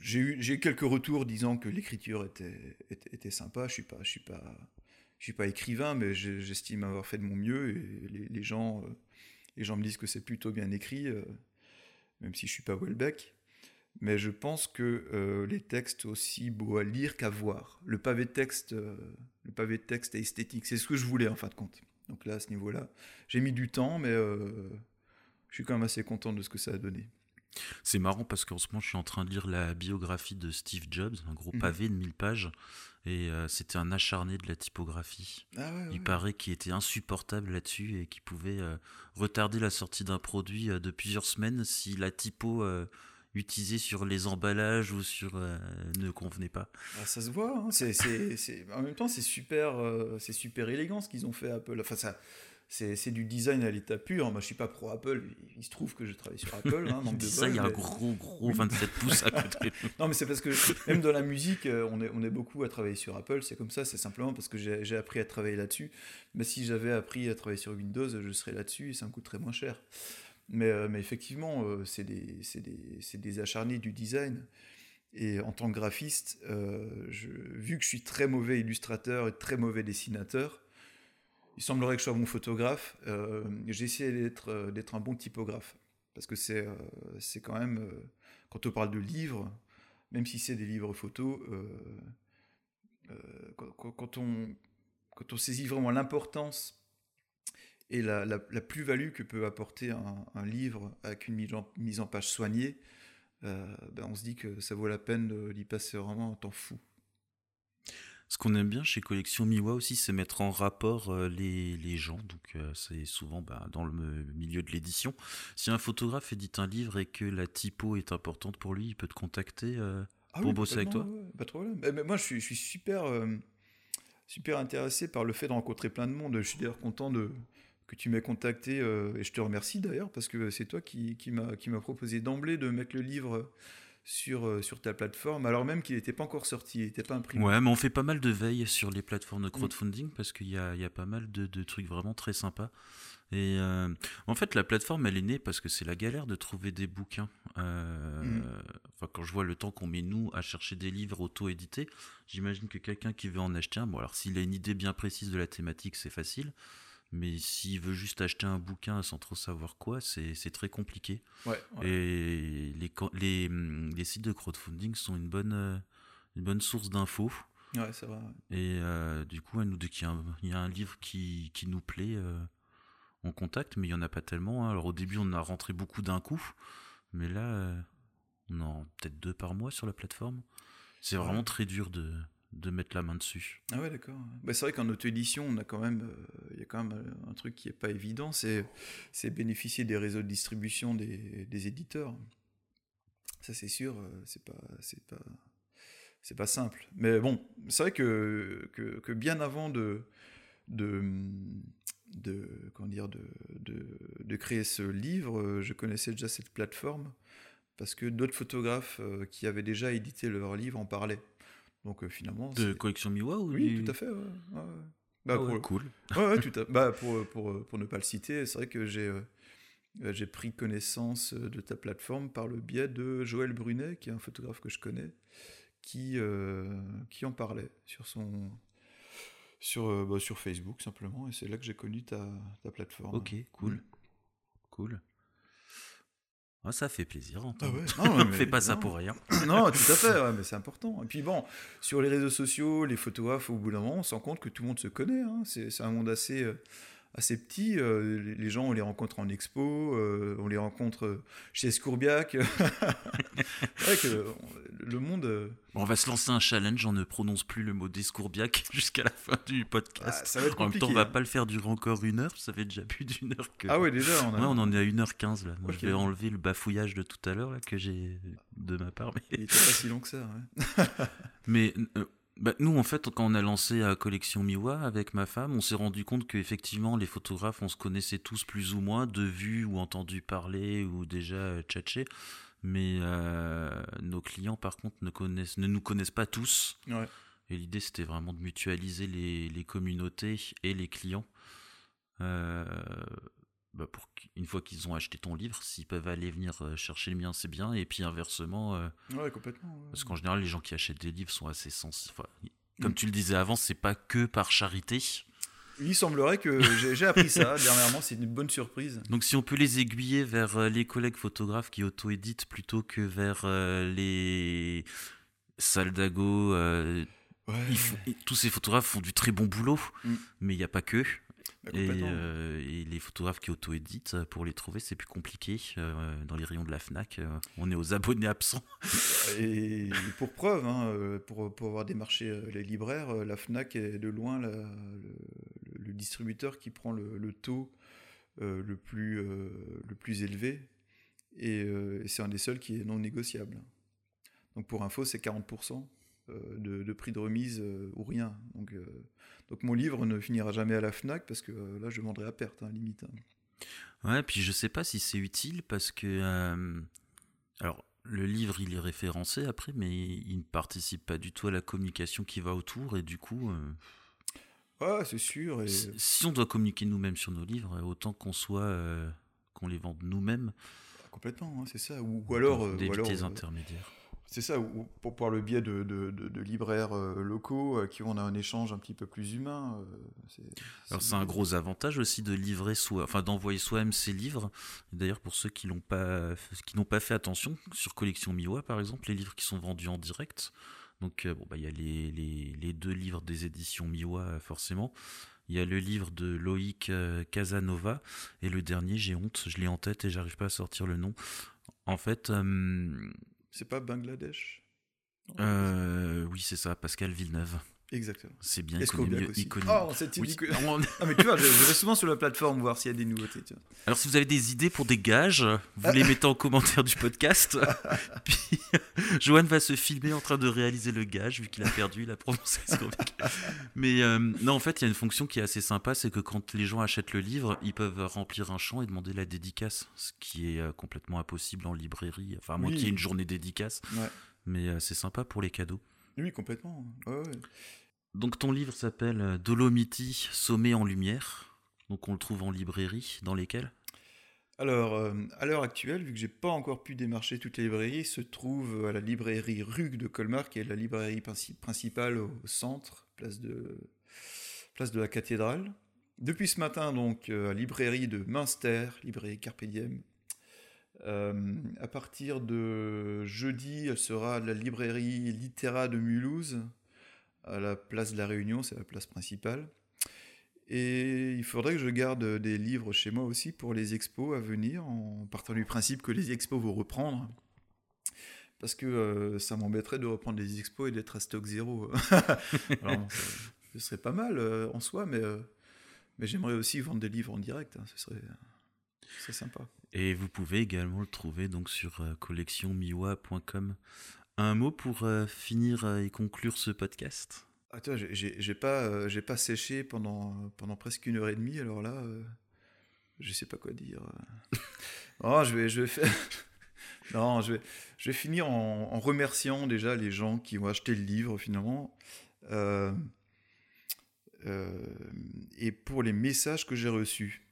j'ai eu, quelques retours disant que l'écriture était, était, sympa. Je ne suis, suis, pas, écrivain, mais j'estime avoir fait de mon mieux. Et les, les gens, les gens me disent que c'est plutôt bien écrit même si je suis pas Welbeck. Mais je pense que euh, les textes aussi beaux à lire qu'à voir. Le pavé de texte, euh, le pavé de texte est esthétique. C'est ce que je voulais en fin de compte. Donc là, à ce niveau-là, j'ai mis du temps, mais euh, je suis quand même assez content de ce que ça a donné. C'est marrant parce qu'en ce moment, je suis en train de lire la biographie de Steve Jobs, un gros mhm. pavé de 1000 pages. Et c'était un acharné de la typographie. Ah Il paraît qu'il était insupportable là-dessus et qu'il pouvait retarder la sortie d'un produit de plusieurs semaines si la typo utilisée sur les emballages ou sur ne convenait pas. Ah, ça se voit. Hein. C'est, En même temps, c'est super, c'est super élégant ce qu'ils ont fait Apple. Enfin, ça c'est du design à l'état pur. Moi, je suis pas pro Apple. Il se trouve que je travaille sur Apple. Hein, de ça, il y a un gros, gros 27 pouces à côté. non, mais c'est parce que même dans la musique, euh, on est, on est beaucoup à travailler sur Apple. C'est comme ça. C'est simplement parce que j'ai appris à travailler là-dessus. Mais si j'avais appris à travailler sur Windows, je serais là-dessus et ça me coûterait moins cher. Mais, euh, mais effectivement, euh, c'est des, des, des, acharnés du design. Et en tant que graphiste, je, vu que je suis très mauvais illustrateur et très mauvais dessinateur, il semblerait que je sois bon photographe. Euh, j'ai essayé d'être, euh, d'être un bon typographe. Parce que c'est, euh, c'est quand même, quand on parle de livres, même si c'est des livres photos, quand, on, quand on saisit vraiment l'importance et la, la, plus-value que peut apporter un, livre avec une mise en, mise en page soignée, ben on se dit que ça vaut la peine d'y passer vraiment un temps fou. Ce qu'on aime bien chez Collection Miwa aussi, c'est mettre en rapport euh, les, les, gens. Donc, euh, c'est souvent bah, dans le milieu de l'édition. Si un photographe édite un livre et que la typo est importante pour lui, il peut te contacter euh, ah pour bosser avec toi? Pas de problème. Mais, moi, je suis, je suis super, super intéressé par le fait de rencontrer plein de monde. Je suis d'ailleurs content de, que tu m'aies contacté, et je te remercie d'ailleurs, parce que c'est toi qui, qui m'a proposé d'emblée de mettre le livre sur, euh, sur ta plateforme, alors même qu'il n'était pas encore sorti, il n'était pas imprimé. Ouais, mais on fait pas mal de veille sur les plateformes de crowdfunding parce qu'il y a, y a, pas mal de, de, trucs vraiment très sympas. Et euh, en fait, la plateforme, elle est née parce que c'est la galère de trouver des bouquins. Euh, mm. Enfin, quand je vois le temps qu'on met nous à chercher des livres auto-édités, j'imagine que quelqu'un qui veut en acheter un, bon, alors s'il a une idée bien précise de la thématique, c'est facile. Mais s'il veut juste acheter un bouquin sans trop savoir quoi, c'est très compliqué. Ouais, Et les, les, hum, les, sites de crowdfunding sont une bonne, euh, une bonne source d'infos. Ouais, c'est vrai. Et euh, du coup, nous, dès qu'il y, a un livre qui, qui nous plaît, euh, on contacte, mais il n'y en a pas tellement. Hein. Alors au début, on a rentré beaucoup d'un coup, mais là, on en peut-être deux par mois sur la plateforme. C'est vraiment très dur de, de mettre la main dessus. Ah ouais, d'accord. Bah, c'est vrai qu'en auto-édition, euh, il y a quand même euh, un truc qui est pas évident, c'est, c'est bénéficier des réseaux de distribution des, éditeurs. Ça, c'est sûr, euh, c'est pas, c'est pas, c'est pas simple. Mais bon, c'est vrai que, que, bien avant de, de, comment dire, de, de, créer ce livre, je connaissais déjà cette plateforme parce que d'autres photographes qui avaient déjà édité leur livre en parlaient. Donc euh, finalement. De collection Miwa ou Oui, tout à fait. Bah, ah cool. Ouais, tout à... bah, pour, pour, pour, ne pas le citer, c'est vrai que j'ai euh, j'ai pris connaissance de ta plateforme par le biais de Joël Brunet, qui est un photographe que je connais, qui, euh, qui en parlait sur son, sur, euh, bah, sur Facebook simplement, et c'est là que j'ai connu ta, ta plateforme. Ok, cool. Cool. Ah, ça fait plaisir. Ah ouais. Non, On mais- fait pas ça pour rien. Non, tout à fait, ouais, mais c'est important. Et puis bon, sur les réseaux sociaux, les photographes, au bout d'un moment, on se rend compte que tout le monde se connaît. hein. C'est c'est un monde assez, euh, assez petit. euh, les- gens, on les rencontre en expo, euh, on les rencontre euh, chez Scourbiac. C'est vrai que le monde. Bon, on va se lancer un challenge. On ne prononce plus le mot discourbiac jusqu'à la fin du ah, podcast. ça va être en même temps, on va hein. pas le faire durer encore une heure. Ça fait déjà plus d'une heure que. Ah ouais, déjà, on a. Ouais, on en est à 1h15 là. Moi, je vais enlever le bafouillage de tout à l'heure là, que j'ai de ma part. Mais, Il était pas si long que ça. ouais. mais, bah, nous, en fait, quand on a lancé la collection Miwa avec ma femme, on s'est rendu compte qu'effectivement, les photographes, on se connaissait tous plus ou moins, de vue ou entendu parler ou déjà euh, tchatché. Mais euh, nos clients, par contre, ne, connaissent, ne nous connaissent pas tous. Ouais. Et l'idée, c'était vraiment de mutualiser les, les communautés et les clients. Euh, bah, pour qu'une fois qu'ils ont acheté ton livre, s'ils peuvent aller venir euh, chercher le mien, c'est bien. Et puis inversement, euh, Ouais, complètement. ouais. parce qu'en général, les gens qui achètent des livres sont assez sensibles. Enfin, comme Mm. tu le disais avant, c'est pas que par charité. Il semblerait que j'ai appris ça dernièrement, c'est une bonne surprise. Donc si on peut les aiguiller vers euh, les collègues photographes qui auto-éditent plutôt que vers euh, les salles d'ago, euh, Ouais, tous ces photographes font du très bon boulot, Mm. mais il n'y a pas que. Bah, Et, euh, et les photographes qui auto-éditent, euh, pour les trouver, c'est plus compliqué. Euh, dans les rayons de la FNAC, euh, on est aux abonnés absents. Et pour preuve, hein, pour, pour avoir démarché les libraires, la FNAC est de loin la- le, le distributeur qui prend le, le taux le, plus, le plus élevé. Et, et c'est un des seuls qui est non négociable. Donc pour info, c'est 40% euh, de, de prix de remise ou rien. Donc, donc mon livre ne finira jamais à la FNAC parce que euh, là, je vendrai à perte, hein, limite. hein. Ouais, puis je sais pas si c'est utile parce que. euh, alors, le livre, il est référencé après, mais il ne participe pas du tout à la communication qui va autour. Et du coup, euh, Ouais, c'est sûr. Et... si on doit communiquer nous-mêmes sur nos livres, autant qu'on soit. euh, qu'on les vende nous-mêmes. Complètement, hein, c'est ça. Ou, ou alors, euh, ou alors, intermédiaires. C'est ça, ou, ou pour, par le biais de, de- de- de libraires euh, locaux euh, qui ont un échange un petit peu plus humain. euh, c'est- Alors c'est un gros avantage aussi de livrer soi, enfin d'envoyer soi-même ses livres. D'ailleurs pour ceux qui l'ont pas, qui n'ont pas fait attention sur collection Miwa par exemple, les livres qui sont vendus en direct. Donc euh, bon bah il y a les, les, les deux livres des éditions Miwa forcément. Il y a le livre de Loïc Casanova et le dernier j'ai honte, je l'ai en tête et j'arrive pas à sortir le nom. En fait, C'est pas Bangladesh? Euh, oui c'est ça, Pascal Villeneuve. Exactement. C'est bien Escobiac aussi. économie- Ah, on s'est dit Oui. que- On- Ah, mais tu vois, je, je vais souvent sur la plateforme voir s'il y a des nouveautés. tu vois. Alors si vous avez des idées pour des gages, vous les mettez en commentaire du podcast. Puis Johan va se filmer en train de réaliser le gage vu qu'il a perdu, il a prononcé Scorbek. Mais euh, non, en fait, il y a une fonction qui est assez sympa, c'est que quand les gens achètent le livre, ils peuvent remplir un champ et demander la dédicace, ce qui est euh, complètement impossible en librairie. Enfin, à moins Oui. qu'il y ait une journée dédicace, Ouais. mais euh, c'est sympa pour les cadeaux. Oui, complètement. Ouais, ouais. Donc ton livre s'appelle euh, Dolomiti, sommet en lumière. Donc on le trouve en librairie, dans lesquelles? Alors, euh, à l'heure actuelle, vu que j'ai pas encore pu démarcher toutes les librairies, il se trouve à la librairie Rug de Colmar, qui est la librairie princi- principale au centre, place de, la cathédrale. Depuis ce matin, donc, euh, à la librairie de Münster, librairie Carpe Diem. Euh, à partir de jeudi, elle sera la librairie Littéra de Mulhouse, à la place de la Réunion, c'est la place principale. Et il faudrait que je garde des livres chez moi aussi pour les expos à venir, en partant du principe que les expos vont reprendre. Parce que euh, ça m'embêterait de reprendre les expos et d'être à stock zéro. Ça- ce serait pas mal euh, en soi, mais, euh, mais j'aimerais aussi vendre des livres en direct. hein, ce serait, ce serait sympa. Et vous pouvez également le trouver donc sur euh, collectionmiwa.com. Un mot pour euh, finir euh, et conclure ce podcast Ah, toi, j'ai- pas, euh, pas séché pendant, pendant presque une heure et demie, alors là, euh, je sais pas quoi dire. euh. Non, je vais, je vais faire. non, je vais, je vais finir en, en remerciant déjà les gens qui ont acheté le livre finalement. Euh, et pour les messages que j'ai reçus.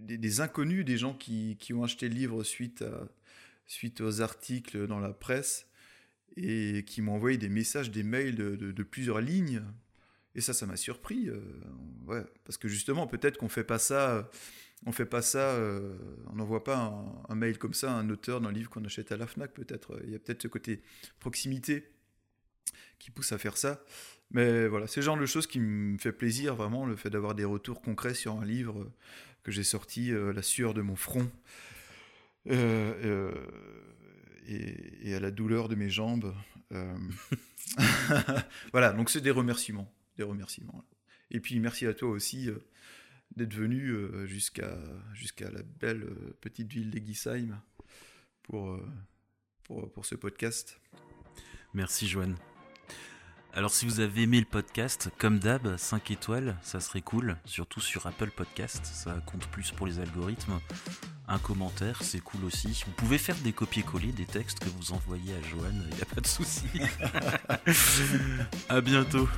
Des, des inconnus, des gens qui, qui ont acheté le livre suite, à, suite aux articles dans la presse et qui m'ont envoyé des messages, des mails de, plusieurs lignes. Et ça, ça m'a surpris. ouais, parce que justement, peut-être qu'on fait pas ça on fait pas ça, euh, on n'envoie pas un, mail comme ça à un auteur d'un livre qu'on achète à la FNAC, peut-être. Il y a peut-être ce côté proximité qui pousse à faire ça. Mais voilà, c'est le genre de choses qui me fait plaisir, vraiment, le fait d'avoir des retours concrets sur un livre que j'ai sorti, euh, La sueur de mon front, euh, et, à la douleur de mes jambes. voilà, donc c'est des remerciements. Des remerciements. Et puis merci à toi aussi d'être venu euh, jusqu'à la belle euh, petite ville d'Egisheim pour, euh, pour, pour ce podcast. Merci Joanne. Alors si vous avez aimé le podcast, comme d'hab, 5 étoiles, ça serait cool, surtout sur Apple Podcast, ça compte plus pour les algorithmes. Un commentaire, c'est cool aussi. Vous pouvez faire des copier-coller des textes que vous envoyez à Joanne, il n'y a pas de souci. à bientôt.